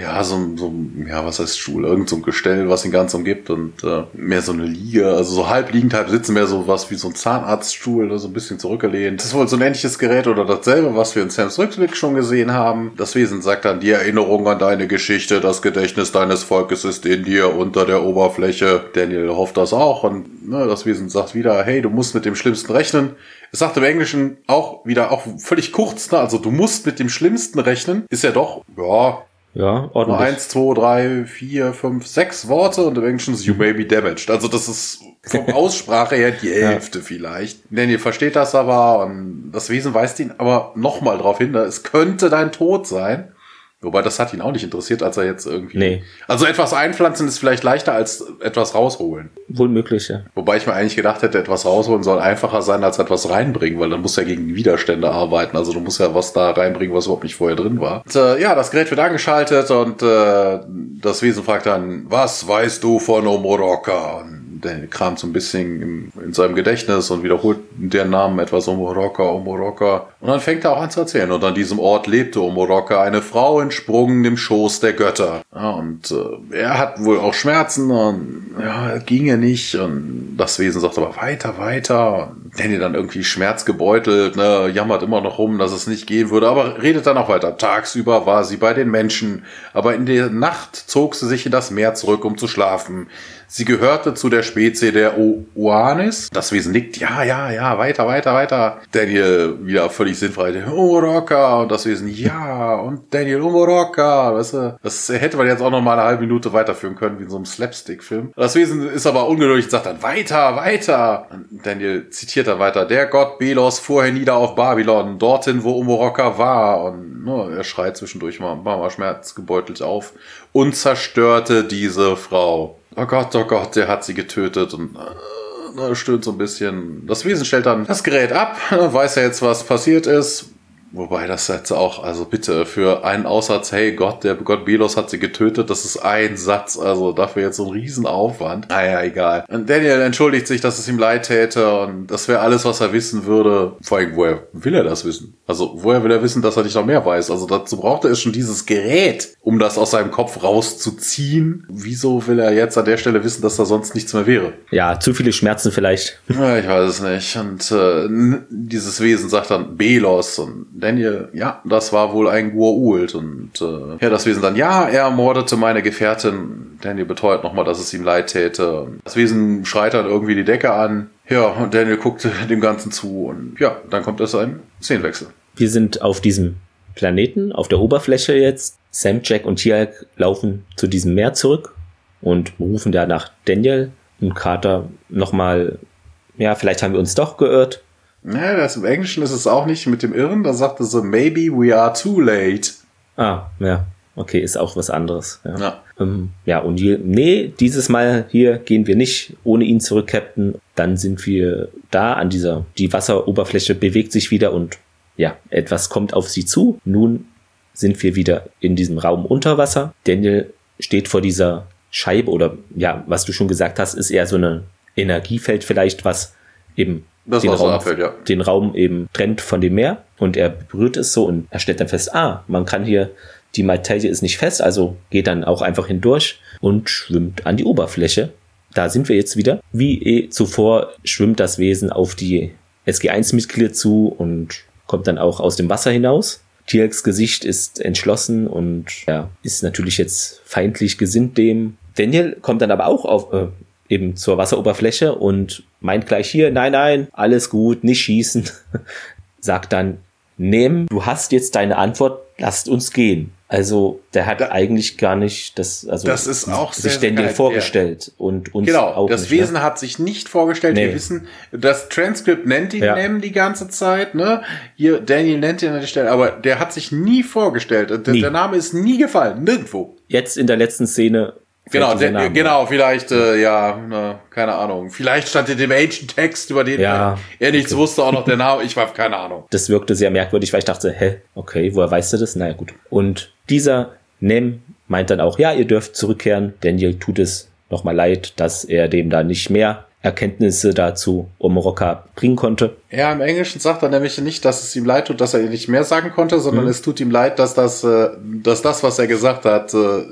ja, so, so ja, was heißt Stuhl? Irgend so ein Gestell, was ihn ganz umgibt und äh, mehr so eine Liege, also so halb liegend, halb sitzen, mehr so was wie so ein Zahnarztstuhl, so ein bisschen zurückgelehnt. Das ist wohl so ein ähnliches Gerät oder dasselbe, was wir in Sams Rückblick schon gesehen haben. Das Wesen sagt dann die Erinnerung an deine Geschichte, das Gedächtnis deines des Volkes ist in dir unter der Oberfläche. Daniel hofft das auch und ne, das Wesen sagt wieder, hey, du musst mit dem Schlimmsten rechnen. Es sagt im Englischen auch wieder, auch völlig kurz, ne? also du musst mit dem Schlimmsten rechnen. Ist ja doch, ja, ja, ordentlich. Eins, zwei, drei, vier, fünf, sechs Worte und im Englischen ist you may be damaged. Also das ist vom Aussprache her die Hälfte ja. vielleicht. Daniel versteht das aber und das Wesen weist ihn aber nochmal darauf hin, es könnte dein Tod sein. Wobei das hat ihn auch nicht interessiert, als er jetzt irgendwie. Nee. Also etwas einpflanzen ist vielleicht leichter als etwas rausholen. Wohl möglich, ja. Wobei ich mir eigentlich gedacht hätte, etwas rausholen soll einfacher sein als etwas reinbringen, weil dann muss er gegen Widerstände arbeiten. Also du musst ja was da reinbringen, was überhaupt nicht vorher drin war. Und, äh, ja, das Gerät wird angeschaltet und äh, das Wesen fragt dann, was weißt du von Omoroka? Und der kramt so ein bisschen im, in seinem Gedächtnis und wiederholt den Namen etwas Omoroka, Omoroka. Und dann fängt er auch an zu erzählen. Und an diesem Ort lebte Omoroka, eine Frau entsprungen dem Schoß der Götter. Und äh, er hat wohl auch Schmerzen und ja, ginge nicht. Und das Wesen sagt aber weiter, weiter. Und Danny dann irgendwie schmerzgebeutelt, ne, jammert immer noch rum, dass es nicht gehen würde, aber redet dann auch weiter. Tagsüber war sie bei den Menschen, aber in der Nacht zog sie sich in das Meer zurück, um zu schlafen. Sie gehörte zu der Spezie der Oanis. Das Wesen nickt, ja, ja, ja, weiter, weiter, weiter. Daniel wieder völlig sinnfrei, Umoroka. Und das Wesen, ja, und Daniel Umoroka. Weißt du, das hätte man jetzt auch noch mal eine halbe Minute weiterführen können, wie in so einem Slapstick-Film. Das Wesen ist aber ungeduldig und sagt dann, weiter, weiter. Und Daniel zitiert dann weiter, der Gott Belos fuhr nieder auf Babylon, dorthin, wo Umoroka war. Und ne, er schreit zwischendurch mal, mal, mal schmerzgebeutelt auf und zerstörte diese Frau oh Gott, oh Gott, der hat sie getötet und äh, stöhnt so ein bisschen. Das Wesen stellt dann das Gerät ab, weiß ja jetzt, was passiert ist, Wobei das jetzt auch, also bitte, für einen Aussatz, hey Gott, der Gott Belos hat sie getötet, das ist ein Satz, also dafür jetzt so ein Riesenaufwand. Naja, egal. Und Daniel entschuldigt sich, dass es ihm leid täte und das wäre alles, was er wissen würde. Vor allem, woher will er das wissen? Also, woher will er wissen, dass er nicht noch mehr weiß? Also, dazu braucht er schon dieses Gerät, um das aus seinem Kopf rauszuziehen. Wieso will er jetzt an der Stelle wissen, dass da sonst nichts mehr wäre? Ja, zu viele Schmerzen vielleicht. Ja, ich weiß es nicht. Und äh, dieses Wesen sagt dann Belos und Daniel, ja, das war wohl ein Gua'uld. Und äh, ja, das Wesen dann, ja, er ermordete meine Gefährtin. Daniel beteuert nochmal, dass es ihm leid täte. Das Wesen schreit dann irgendwie die Decke an. Ja, und Daniel guckt dem Ganzen zu. Und ja, dann kommt es ein Szenenwechsel. Wir sind auf diesem Planeten, auf der Oberfläche jetzt. Sam, Jack und Tialk laufen zu diesem Meer zurück und rufen da nach Daniel und Carter nochmal, ja, vielleicht haben wir uns doch geirrt. Ja, das im Englischen ist es auch nicht mit dem Irren, da sagte so, maybe we are too late. Ah, ja. Okay, ist auch was anderes. Ja, ja. Ähm, ja und hier, nee, dieses Mal hier gehen wir nicht ohne ihn zurück, Captain. Dann sind wir da an dieser, die Wasseroberfläche bewegt sich wieder und ja, etwas kommt auf sie zu. Nun sind wir wieder in diesem Raum unter Wasser. Daniel steht vor dieser Scheibe oder ja, was du schon gesagt hast, ist eher so ein Energiefeld vielleicht, was eben das den, Raum, abfällt, ja. den Raum eben trennt von dem Meer und er berührt es so und er stellt dann fest, ah, man kann hier, die Materie ist nicht fest, also geht dann auch einfach hindurch und schwimmt an die Oberfläche. Da sind wir jetzt wieder. Wie eh zuvor schwimmt das Wesen auf die SG1-Mitglieder zu und kommt dann auch aus dem Wasser hinaus. Tierks Gesicht ist entschlossen und ja, ist natürlich jetzt feindlich gesinnt dem. Daniel kommt dann aber auch auf, äh, eben zur Wasseroberfläche und meint gleich hier, nein, nein, alles gut, nicht schießen. Sagt dann, nehm, du hast jetzt deine Antwort, lasst uns gehen. Also der hat da, eigentlich gar nicht das, also das ist auch sich sehr, Daniel vorgestellt ja. und uns genau, auch das nicht, Wesen ne? hat sich nicht vorgestellt. Nee. Wir wissen, das Transkript nennt ihn ja. Nehm die ganze Zeit, ne? Hier Daniel nennt ihn an der Stelle, aber der hat sich nie vorgestellt. Der, der Name ist nie gefallen, nirgendwo. Jetzt in der letzten Szene Genau, der, genau, vielleicht, äh, ja, ne, keine Ahnung. Vielleicht stand in dem Ancient Text, über den ja. er nichts wusste, auch noch der Name. Ich war keine Ahnung. Das wirkte sehr merkwürdig, weil ich dachte, hä, okay, woher weißt du das? Naja, gut. Und dieser Nem meint dann auch, ja, ihr dürft zurückkehren. Daniel tut es nochmal leid, dass er dem da nicht mehr Erkenntnisse dazu Omoroka bringen konnte. Ja, im Englischen sagt er nämlich nicht, dass es ihm leid tut, dass er nicht mehr sagen konnte, sondern mhm. es tut ihm leid, dass das, äh, dass das, was er gesagt hat, äh,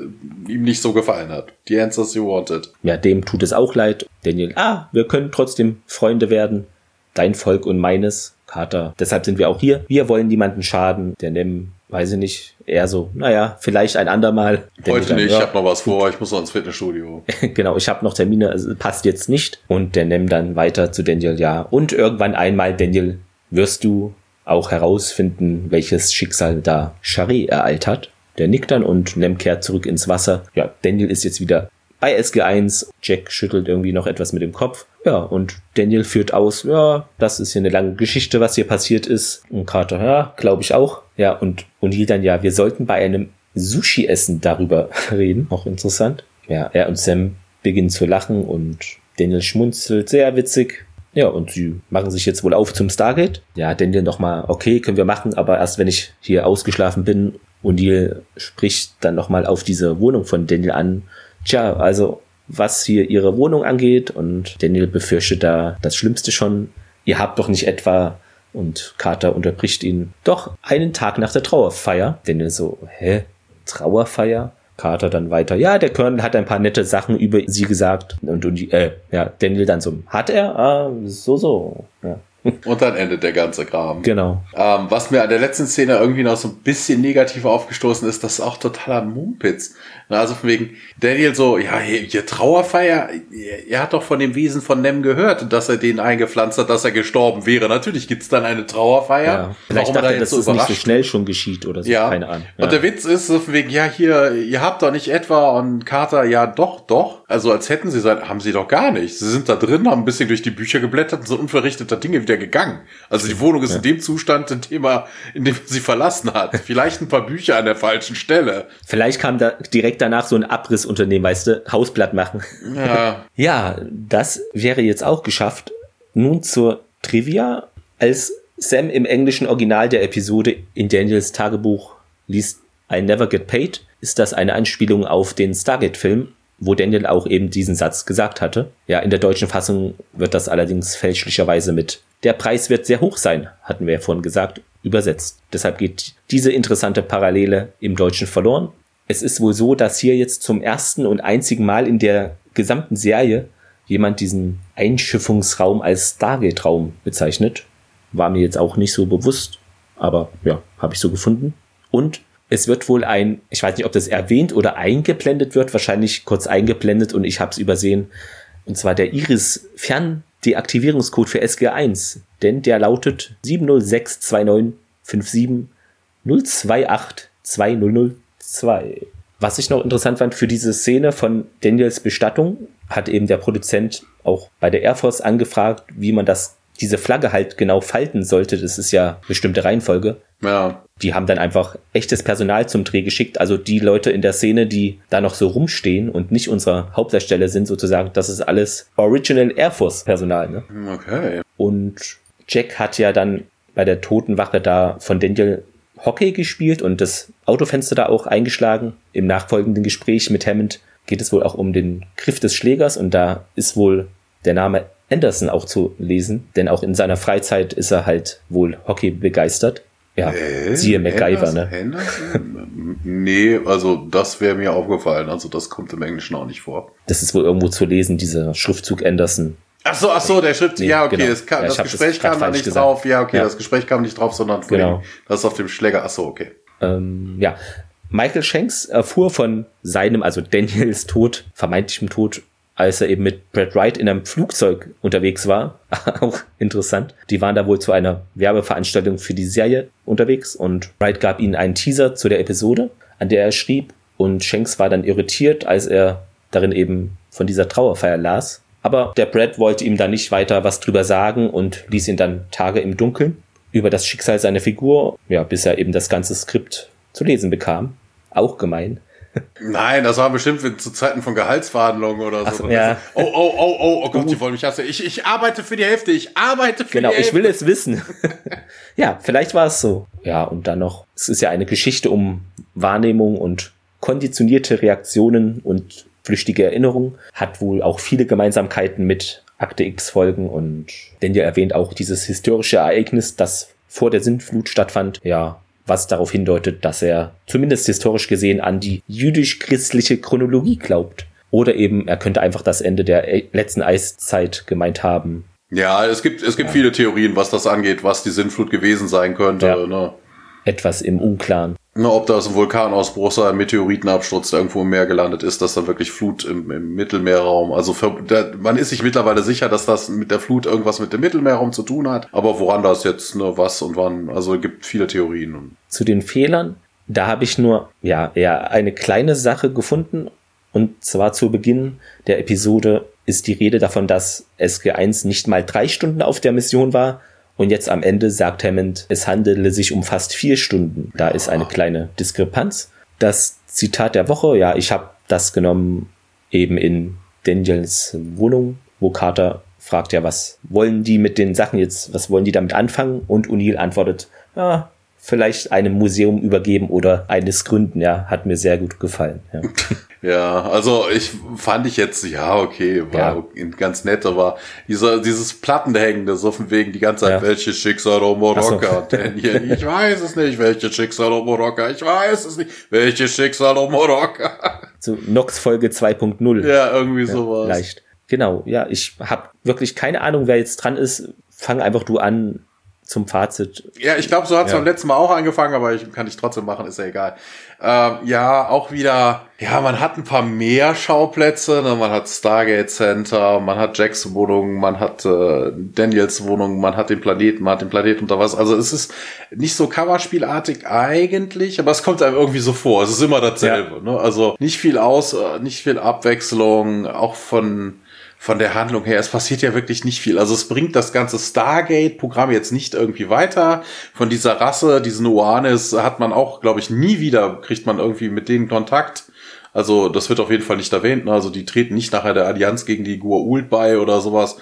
ihm nicht so gefallen hat. The answers you wanted. Ja, dem tut es auch leid. Daniel, ah, wir können trotzdem Freunde werden. Dein Volk und meines. Kater. Deshalb sind wir auch hier. Wir wollen niemanden schaden. Der Nem weiß ich nicht, eher so, naja, vielleicht ein andermal. Heute dann, nicht, ja, ich habe noch was vor, ich muss noch ins Fitnessstudio. genau, ich habe noch Termine, also passt jetzt nicht. Und der nimmt dann weiter zu Daniel, ja. Und irgendwann einmal, Daniel, wirst du auch herausfinden, welches Schicksal da Shari ereilt hat. Der nickt dann und Nem kehrt zurück ins Wasser. Ja, Daniel ist jetzt wieder bei SG1. Jack schüttelt irgendwie noch etwas mit dem Kopf. Ja, und Daniel führt aus, ja, das ist hier eine lange Geschichte, was hier passiert ist. Und Carter, ja, glaube ich auch. Ja, und O'Neill dann, ja, wir sollten bei einem Sushi-Essen darüber reden. Auch interessant. Ja, er und Sam beginnen zu lachen und Daniel schmunzelt, sehr witzig. Ja, und sie machen sich jetzt wohl auf zum Stargate. Ja, Daniel nochmal, okay, können wir machen, aber erst wenn ich hier ausgeschlafen bin. O'Neill spricht dann nochmal auf diese Wohnung von Daniel an tja, also was hier ihre Wohnung angeht und Daniel befürchtet da das Schlimmste schon. Ihr habt doch nicht etwa und Carter unterbricht ihn doch einen Tag nach der Trauerfeier. Daniel so, hä? Trauerfeier? Carter dann weiter, ja, der Colonel hat ein paar nette Sachen über sie gesagt und, und äh, ja, Daniel dann so, hat er? Ah, so, so. Ja. Und dann endet der ganze Kram. Genau. Ähm, was mir an der letzten Szene irgendwie noch so ein bisschen negativ aufgestoßen ist, das ist auch totaler Mumpitz. Also von wegen Daniel so, ja, hier, hier Trauerfeier, er hat doch von dem Wesen von Nem gehört, dass er den eingepflanzt hat, dass er gestorben wäre. Natürlich gibt's dann eine Trauerfeier. Ja, vielleicht Warum dachte da er, dass so es nicht so schnell schon geschieht oder so. ja. Keine Ahnung. Und der Witz ist so von wegen, ja, hier, ihr habt doch nicht etwa und Carter, ja, doch, doch. Also als hätten sie sein, haben sie doch gar nicht. Sie sind da drin, haben ein bisschen durch die Bücher geblättert und sind unverrichteter Dinge wieder gegangen. Also die Wohnung ist in dem Zustand, in dem er, in dem er sie verlassen hat. Vielleicht ein paar Bücher an der falschen Stelle. Vielleicht kam da direkt danach so ein Abrissunternehmen, weißt du, Hausblatt machen. Ja. Ja, das wäre jetzt auch geschafft. Nun zur Trivia. Als Sam im englischen Original der Episode in Daniels Tagebuch liest I never get paid, ist das eine Anspielung auf den Stargate-Film, wo Daniel auch eben diesen Satz gesagt hatte. Ja, in der deutschen Fassung wird das allerdings fälschlicherweise mit der Preis wird sehr hoch sein, hatten wir ja vorhin gesagt, übersetzt. Deshalb geht diese interessante Parallele im Deutschen verloren. Es ist wohl so, dass hier jetzt zum ersten und einzigen Mal in der gesamten Serie jemand diesen Einschiffungsraum als Stargate-Raum bezeichnet. War mir jetzt auch nicht so bewusst, aber ja, habe ich so gefunden. Und es wird wohl ein, ich weiß nicht, ob das erwähnt oder eingeblendet wird, wahrscheinlich kurz eingeblendet und ich habe es übersehen. Und zwar der Iris Ferndeaktivierungscode für SG1, denn der lautet 7062957 028 2002. Was ich noch interessant fand für diese Szene von Daniels Bestattung, hat eben der Produzent auch bei der Air Force angefragt, wie man das, diese Flagge halt genau falten sollte. Das ist ja bestimmte Reihenfolge. Ja. Die haben dann einfach echtes Personal zum Dreh geschickt. Also die Leute in der Szene, die da noch so rumstehen und nicht unsere Hauptdarsteller sind, sozusagen, das ist alles Original Air Force Personal. Ne? Okay. Und Jack hat ja dann bei der Totenwache da von Daniel Hockey gespielt und das Autofenster da auch eingeschlagen. Im nachfolgenden Gespräch mit Hammond geht es wohl auch um den Griff des Schlägers und da ist wohl der Name Anderson auch zu lesen, denn auch in seiner Freizeit ist er halt wohl Hockey begeistert. Ja, Äh, siehe MacGyver, Henderson- ne? Nee, also das wäre mir aufgefallen. Also das kommt im Englischen auch nicht vor. Das ist wohl irgendwo zu lesen, dieser Schriftzug Anderson. Ach so, ach so, der Schritt, Nee, ja, okay, genau. das, kam, Ja, das das Gespräch grad kam da nicht gesagt. drauf. Ja, okay, Ja. das Gespräch kam nicht drauf, sondern von Genau. das ist auf dem Schläger. Ach so, okay. Ähm, ja, Michael Shanks erfuhr von seinem, also Daniels Tod, vermeintlichem Tod, als er eben mit Brad Wright in einem Flugzeug unterwegs war. Auch interessant. Die waren da wohl zu einer Werbeveranstaltung für die Serie unterwegs und Wright gab ihnen einen Teaser zu der Episode, an der er schrieb und Shanks war dann irritiert, als er darin eben von dieser Trauerfeier las. Aber der Brad wollte ihm da nicht weiter was drüber sagen und ließ ihn dann Tage im Dunkeln über das Schicksal seiner Figur, ja, bis er eben das ganze Skript zu lesen bekam. Auch gemein. Nein, das war bestimmt zu Zeiten von Gehaltsverhandlungen oder so. so, ja. Oh, oh, oh, oh, oh Gott, die wollen mich hassen. Ich, ich arbeite für die Hälfte, ich arbeite für Genau, die ich Hälfte. will es wissen. ja, vielleicht war es so. Ja, und dann noch, es ist ja eine Geschichte um Wahrnehmung und konditionierte Reaktionen und flüchtige Erinnerungen. Hat wohl auch viele Gemeinsamkeiten mit Akte X Folgen und Daniel erwähnt auch dieses historische Ereignis, das vor der Sintflut stattfand. Ja, was darauf hindeutet, dass er zumindest historisch gesehen an die jüdisch-christliche Chronologie glaubt. Oder eben, er könnte einfach das Ende der letzten Eiszeit gemeint haben. Ja, es gibt, es gibt viele Theorien, was das angeht, was die Sintflut gewesen sein könnte. Ja. Ne? Etwas im Unklaren. Ne, ob das ein Vulkanausbruch sei, ein Meteoritenabsturz, irgendwo im Meer gelandet ist, dass da wirklich Flut im, im Mittelmeerraum. Also für, da, man ist sich mittlerweile sicher, dass das mit der Flut irgendwas mit dem Mittelmeerraum zu tun hat. Aber woran das jetzt, ne, was und wann, also es gibt viele Theorien. Zu den Fehlern, da habe ich nur, ja, eher eine kleine Sache gefunden. Und zwar zu Beginn der Episode ist die Rede davon, dass SG1 nicht mal drei Stunden auf der Mission war. Und jetzt am Ende sagt Hammond, es handele sich um fast vier Stunden. Da ist eine kleine Diskrepanz. Das Zitat der Woche, ja, ich habe das genommen eben in Daniels Wohnung, wo Carter fragt ja, was wollen die mit den Sachen jetzt, was wollen die damit anfangen? Und O'Neill antwortet, ja, vielleicht einem Museum übergeben oder eines gründen, ja, hat mir sehr gut gefallen. Ja. Ja, also ich fand ich jetzt, ja, okay, war Ja. ganz nett, aber dieser, dieses Plattenhängende, so von wegen die ganze Zeit, Ja. welches Schicksal o Morocca, Ach so. Daniel, ich weiß es nicht, welches Schicksal o Morocca, ich weiß es nicht, welches Schicksal o Morocca. So Nox Folge 2.0. Ja, irgendwie sowas. Leicht. Genau, ja, ich habe wirklich keine Ahnung, wer jetzt dran ist. fang einfach du an zum Fazit. Ja, ich glaube, so hat es ja. beim letzten Mal auch angefangen, aber ich kann ich trotzdem machen, ist ja egal. Ähm, ja, auch wieder, ja, man hat ein paar mehr Schauplätze, ne? man hat Stargate Center, man hat Jacks Wohnung, man hat äh, Daniels Wohnung, man hat den Planeten, man hat den Planeten unter was. Also es ist nicht so Kammerspielartig eigentlich, aber es kommt einem irgendwie so vor. Es ist immer dasselbe. Ja. Ne? Also nicht viel aus, äh, nicht viel Abwechslung, auch von von der Handlung her, es passiert ja wirklich nicht viel. Also es bringt das ganze Stargate-Programm jetzt nicht irgendwie weiter. Von dieser Rasse, diesen Oanes, hat man auch, glaube ich, nie wieder, kriegt man irgendwie mit denen Kontakt. Also das wird auf jeden Fall nicht erwähnt. Ne? Also die treten nicht nachher der Allianz gegen die Gua'uld bei oder sowas.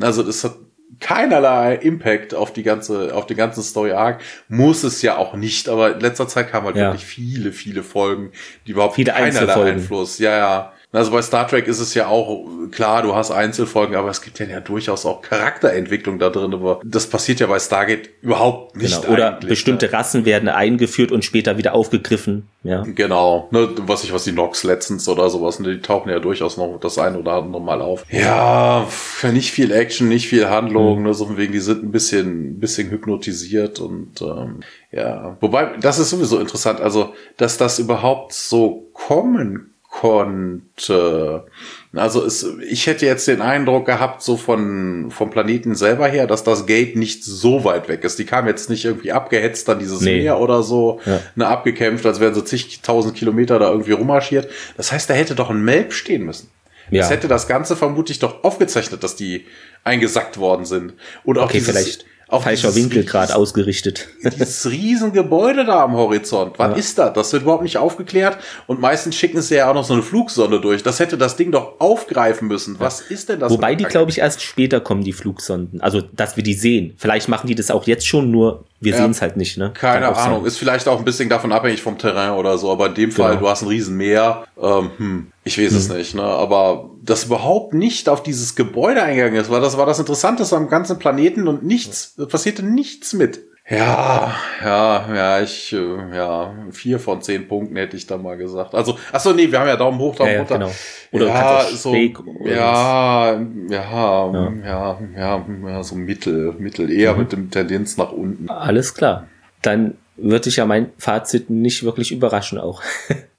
Also das hat keinerlei Impact auf die ganze, auf den ganzen Story Arc. Muss es ja auch nicht, aber in letzter Zeit kamen halt ja. wirklich viele, viele Folgen, die überhaupt viele keinerlei Einfluss. Ja, ja. Also bei Star Trek ist es ja auch klar, du hast Einzelfolgen, aber es gibt ja, ja durchaus auch Charakterentwicklung da drin. Aber das passiert ja bei Stargate überhaupt nicht. Genau. Oder bestimmte ne? Rassen werden eingeführt und später wieder aufgegriffen. Ja. Genau. Ne, was ich was die Nox letztens oder sowas, ne, die tauchen ja durchaus noch das ein oder andere Mal auf. Ja, nicht viel Action, nicht viel Handlung, mhm. ne, so von wegen, die sind ein bisschen, ein bisschen hypnotisiert und ähm, ja. Wobei, das ist sowieso interessant, also dass das überhaupt so kommen konnte. Also es, ich hätte jetzt den Eindruck gehabt, so von, vom Planeten selber her, dass das Gate nicht so weit weg ist. Die kam jetzt nicht irgendwie abgehetzt an dieses nee. Meer oder so, ja. ne, abgekämpft, als wären so zigtausend Kilometer da irgendwie rummarschiert. Das heißt, da hätte doch ein Melb stehen müssen. Ja. Das hätte das Ganze vermutlich doch aufgezeichnet, dass die eingesackt worden sind. Und auch okay, dieses, vielleicht auf falscher Winkel gerade ausgerichtet. Dieses Riesengebäude da am Horizont. Was ja. ist das? Das wird überhaupt nicht aufgeklärt. Und meistens schicken sie ja auch noch so eine Flugsonde durch. Das hätte das Ding doch aufgreifen müssen. Was ja. ist denn das? Wobei die, glaube ich, erst später kommen, die Flugsonden. Also, dass wir die sehen. Vielleicht machen die das auch jetzt schon, nur wir ja, sehen es halt nicht, ne? Keine Ahnung. Ist vielleicht auch ein bisschen davon abhängig vom Terrain oder so. Aber in dem Fall, genau. du hast ein Riesenmeer. Ähm, hm, ich weiß hm. es nicht, ne? Aber das überhaupt nicht auf dieses Gebäude eingegangen ist, war das war das Interessanteste am ganzen Planeten und nichts, passierte nichts mit. Ja, ja, ja, ich, äh, ja, vier von zehn Punkten hätte ich da mal gesagt. Also, ach so, nee, wir haben ja Daumen hoch, Daumen ja, runter. Genau. Oder ja, so, ja, ja, ja, ja, ja, ja, so Mittel, Mittel, eher mhm. mit dem Tendenz nach unten. Alles klar. Dann würde ich ja mein Fazit nicht wirklich überraschen auch.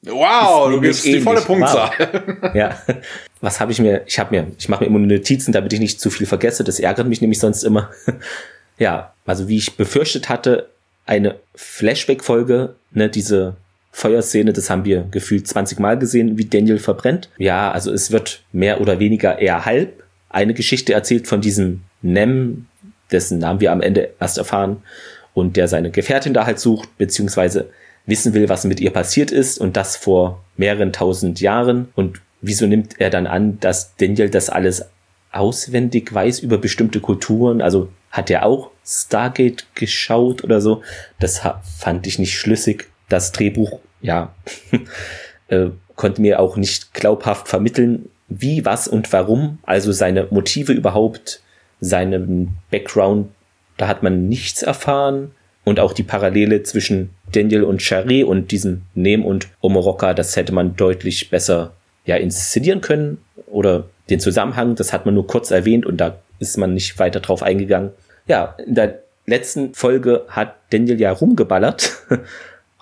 Wow, du gibst die volle Punktzahl. Wow. ja. Was habe ich mir? Ich habe mir, ich mache mir immer Notizen, damit ich nicht zu viel vergesse. Das ärgert mich nämlich sonst immer. Ja, also wie ich befürchtet hatte, eine Flashback-Folge, ne, diese Feuerszene, das haben wir gefühlt 20 Mal gesehen, wie Daniel verbrennt. Ja, also es wird mehr oder weniger eher halb eine Geschichte erzählt von diesem Nem, dessen Namen wir am Ende erst erfahren und der seine Gefährtin da halt sucht, beziehungsweise wissen will, was mit ihr passiert ist und das vor mehreren tausend Jahren. Und wieso nimmt er dann an, dass Daniel das alles auswendig weiß über bestimmte Kulturen? Also hat er auch Stargate geschaut oder so? Das fand ich nicht schlüssig. Das Drehbuch, ja, äh, konnte mir auch nicht glaubhaft vermitteln, wie, was und warum. Also seine Motive überhaupt, seinen Background da hat man nichts erfahren. Und auch die Parallele zwischen Daniel und Charé und diesem Nem und Omoroka, das hätte man deutlich besser ja, inszenieren können. Oder den Zusammenhang, das hat man nur kurz erwähnt und da ist man nicht weiter drauf eingegangen. Ja, in der letzten Folge hat Daniel ja rumgeballert.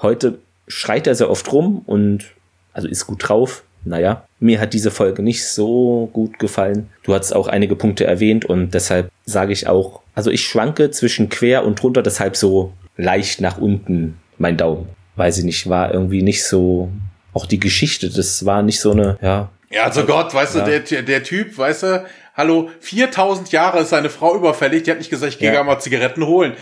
Heute schreit er sehr oft rum und also ist gut drauf. Naja, mir hat diese Folge nicht so gut gefallen. Du hast auch einige Punkte erwähnt und deshalb sage ich auch, also ich schwanke zwischen quer und drunter, deshalb so leicht nach unten mein Daumen. Weiß ich nicht, war irgendwie nicht so, auch die Geschichte, das war nicht so eine, ja. Ja, also Gott, weißt ja. du, der, der Typ, weißt du, hallo, 4000 Jahre ist seine Frau überfällig, die hat nicht gesagt, ich gehe ja. mal Zigaretten holen.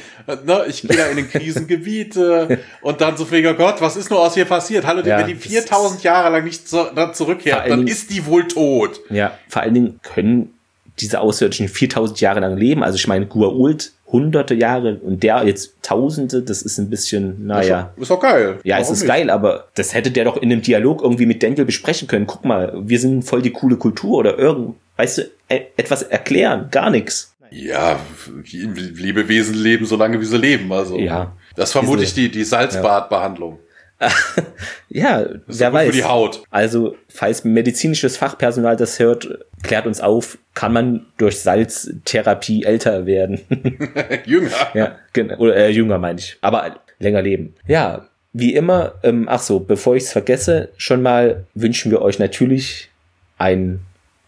Ne, ich gehe da in den Krisengebiete und dann so wegen, oh Gott, was ist nur aus hier passiert? Hallo, ja, wenn die 4000 Jahre lang nicht zu, dann zurückkehrt, dann ist die wohl tot. Ja, vor allen Dingen können diese Außerirdischen 4000 Jahre lang leben. Also ich meine, Gua'uld hunderte Jahre und der jetzt tausende, das ist ein bisschen, naja. Ist doch geil. Ja, Warum es ist nicht? geil, aber das hätte der doch in einem Dialog irgendwie mit Daniel besprechen können. Guck mal, wir sind voll die coole Kultur oder irgend, weißt du, e etwas erklären, gar nichts. Ja, Lebewesen leben so lange, wie sie leben, also. Ja. Das vermute ich die, die Salzbadbehandlung. ja, wer weiß. Für die Haut. Also, falls medizinisches Fachpersonal das hört, klärt uns auf, kann man durch Salztherapie älter werden? jünger. Ja, genau. Oder äh, jünger meine ich. Aber länger leben. Ja, wie immer, ähm, ach so, bevor ich es vergesse, schon mal wünschen wir euch natürlich ein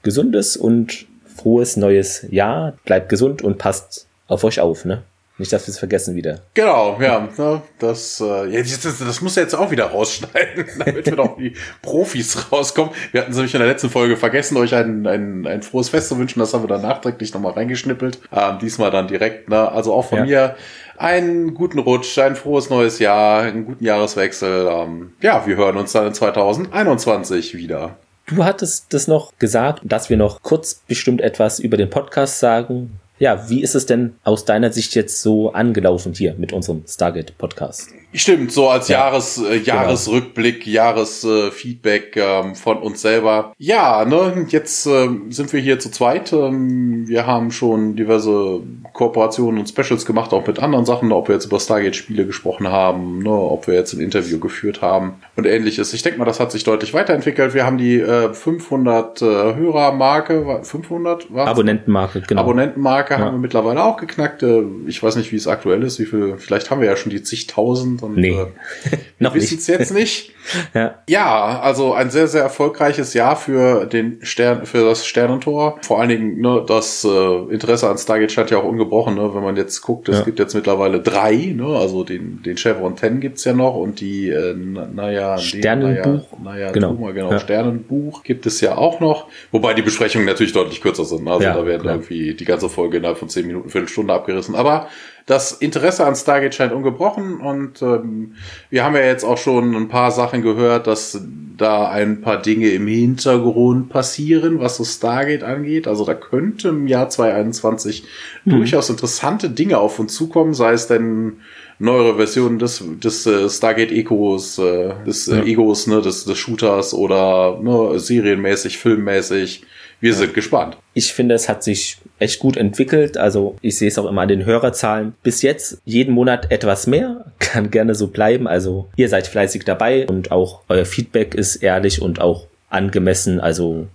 gesundes und frohes neues Jahr. Bleibt gesund und passt auf euch auf, ne? Nicht, dass wir es vergessen wieder. Genau, ja. Ne, das, äh, das, das, das muss er jetzt auch wieder rausschneiden, damit wir doch die Profis rauskommen. Wir hatten es nämlich in der letzten Folge vergessen, euch ein, ein, ein frohes Fest zu wünschen. Das haben wir dann nachträglich nochmal reingeschnippelt. Ähm, diesmal dann direkt. Ne? Also auch von ja. mir einen guten Rutsch, ein frohes neues Jahr, einen guten Jahreswechsel. Ähm, ja, wir hören uns dann in 2021 wieder. Du hattest das noch gesagt, dass wir noch kurz bestimmt etwas über den Podcast sagen. Ja, wie ist es denn aus deiner Sicht jetzt so angelaufen hier mit unserem Stargate-Podcast? Stimmt, so als ja, Jahres, äh, genau. Jahresrückblick, genau. Jahresfeedback äh, ähm, von uns selber. Ja, ne, jetzt äh, sind wir hier zu zweit. Ähm, wir haben schon diverse Kooperationen und Specials gemacht, auch mit anderen Sachen, ob wir jetzt über Stargate-Spiele gesprochen haben, ne, ob wir jetzt ein Interview geführt haben und ähnliches. Ich denke mal, das hat sich deutlich weiterentwickelt. Wir haben die äh, 500 äh, Hörermarke, 500 was? Abonnentenmarke, genau. Abonnentenmarke ja. haben wir mittlerweile auch geknackt. Äh, ich weiß nicht, wie es aktuell ist, wie viel, vielleicht haben wir ja schon die zigtausend und nee. äh, wir wissen es jetzt nicht. ja. ja, also ein sehr, sehr erfolgreiches Jahr für den Stern, für das Sternentor. Vor allen Dingen, ne, das äh, Interesse an Stargate scheint ja auch ungebrochen, ne? wenn man jetzt guckt, es ja. gibt jetzt mittlerweile drei, ne? also den, den Chevron 10 gibt's ja noch und die, äh, naja, Sternenbuch. naja, genau, Tuma, genau ja. Sternenbuch gibt es ja auch noch, wobei die Besprechungen natürlich deutlich kürzer sind. Also da werden klar. irgendwie die ganze Folge innerhalb von zehn Minuten, Viertelstunde abgerissen. Aber das Interesse an Stargate scheint ungebrochen und ähm, wir haben ja jetzt auch schon ein paar Sachen gehört, dass da ein paar Dinge im Hintergrund passieren, was das Stargate angeht. Also da könnte im Jahr 2021 mhm. durchaus interessante Dinge auf uns zukommen, sei es denn neuere Versionen des, des äh, Stargate Ecos, äh, des äh, ja. Egos, ne, des, des Shooters oder ne, serienmäßig, filmmäßig wir sind gespannt. Ich finde, es hat sich echt gut entwickelt. Also ich sehe es auch immer an den Hörerzahlen. Bis jetzt jeden Monat etwas mehr. Kann gerne so bleiben. Also ihr seid fleißig dabei und auch euer Feedback ist ehrlich und auch angemessen. Also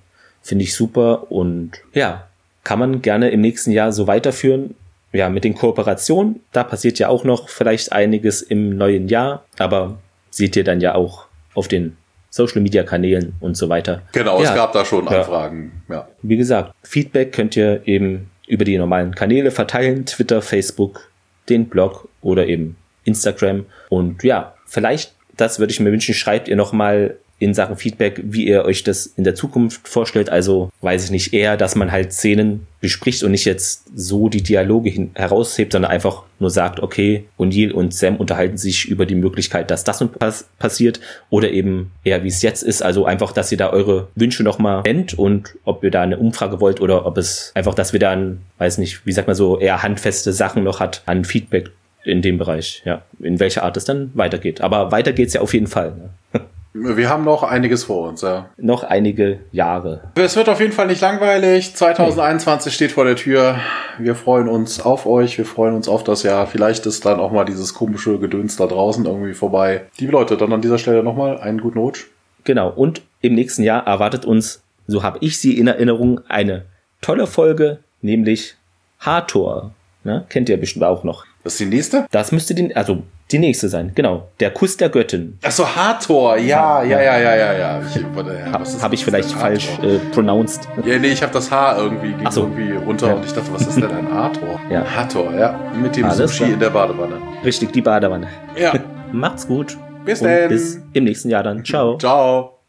finde ich super und ja, kann man gerne im nächsten Jahr so weiterführen. Ja, mit den Kooperationen, da passiert ja auch noch vielleicht einiges im neuen Jahr, aber seht ihr dann ja auch auf den Social Media Kanälen und so weiter. Genau, ja, es gab da schon Anfragen. Ja. Wie gesagt, Feedback könnt ihr eben über die normalen Kanäle verteilen, Twitter, Facebook, den Blog oder eben Instagram. Und ja, vielleicht, das würde ich mir wünschen, schreibt ihr nochmal in Sachen Feedback, wie ihr euch das in der Zukunft vorstellt. Also weiß ich nicht, eher, dass man halt Szenen bespricht und nicht jetzt so die Dialoge heraushebt, sondern einfach nur sagt, okay, O'Neill und Sam unterhalten sich über die Möglichkeit, dass das und pass passiert oder eben eher wie es jetzt ist. Also einfach, dass ihr da eure Wünsche nochmal nennt und ob ihr da eine Umfrage wollt oder ob es einfach, dass wir dann, weiß nicht, wie sagt man so, eher handfeste Sachen noch hat an Feedback in dem Bereich, ja, in welcher Art es dann weitergeht. Aber weiter geht's ja auf jeden Fall. Ne? Wir haben noch einiges vor uns, ja. Noch einige Jahre. Es wird auf jeden Fall nicht langweilig. 2021 nee. steht vor der Tür. Wir freuen uns auf euch. Wir freuen uns auf das Jahr. Vielleicht ist dann auch mal dieses komische Gedöns da draußen irgendwie vorbei. Liebe Leute, dann an dieser Stelle nochmal einen guten Rutsch. Genau. Und im nächsten Jahr erwartet uns, so habe ich sie in Erinnerung, eine tolle Folge, nämlich Hathor. Ne? Kennt ihr bestimmt auch noch. Das ist die nächste? Das müsste die, also die nächste sein, genau. Der Kuss der Göttin. Ach so, Hathor. Ja, ja, ja, ja, ja, ja. Ich, ja habe ich vielleicht falsch äh, pronounced? Ja, nee, ich habe das H irgendwie, ging so. irgendwie runter ja. und ich dachte, was ist denn ein Hathor? Ja. Hathor, ja. Mit dem Alles Sushi klar. in der Badewanne. Richtig, die Badewanne. Ja. Macht's gut. Bis dann. Bis im nächsten Jahr dann. Ciao. Ciao.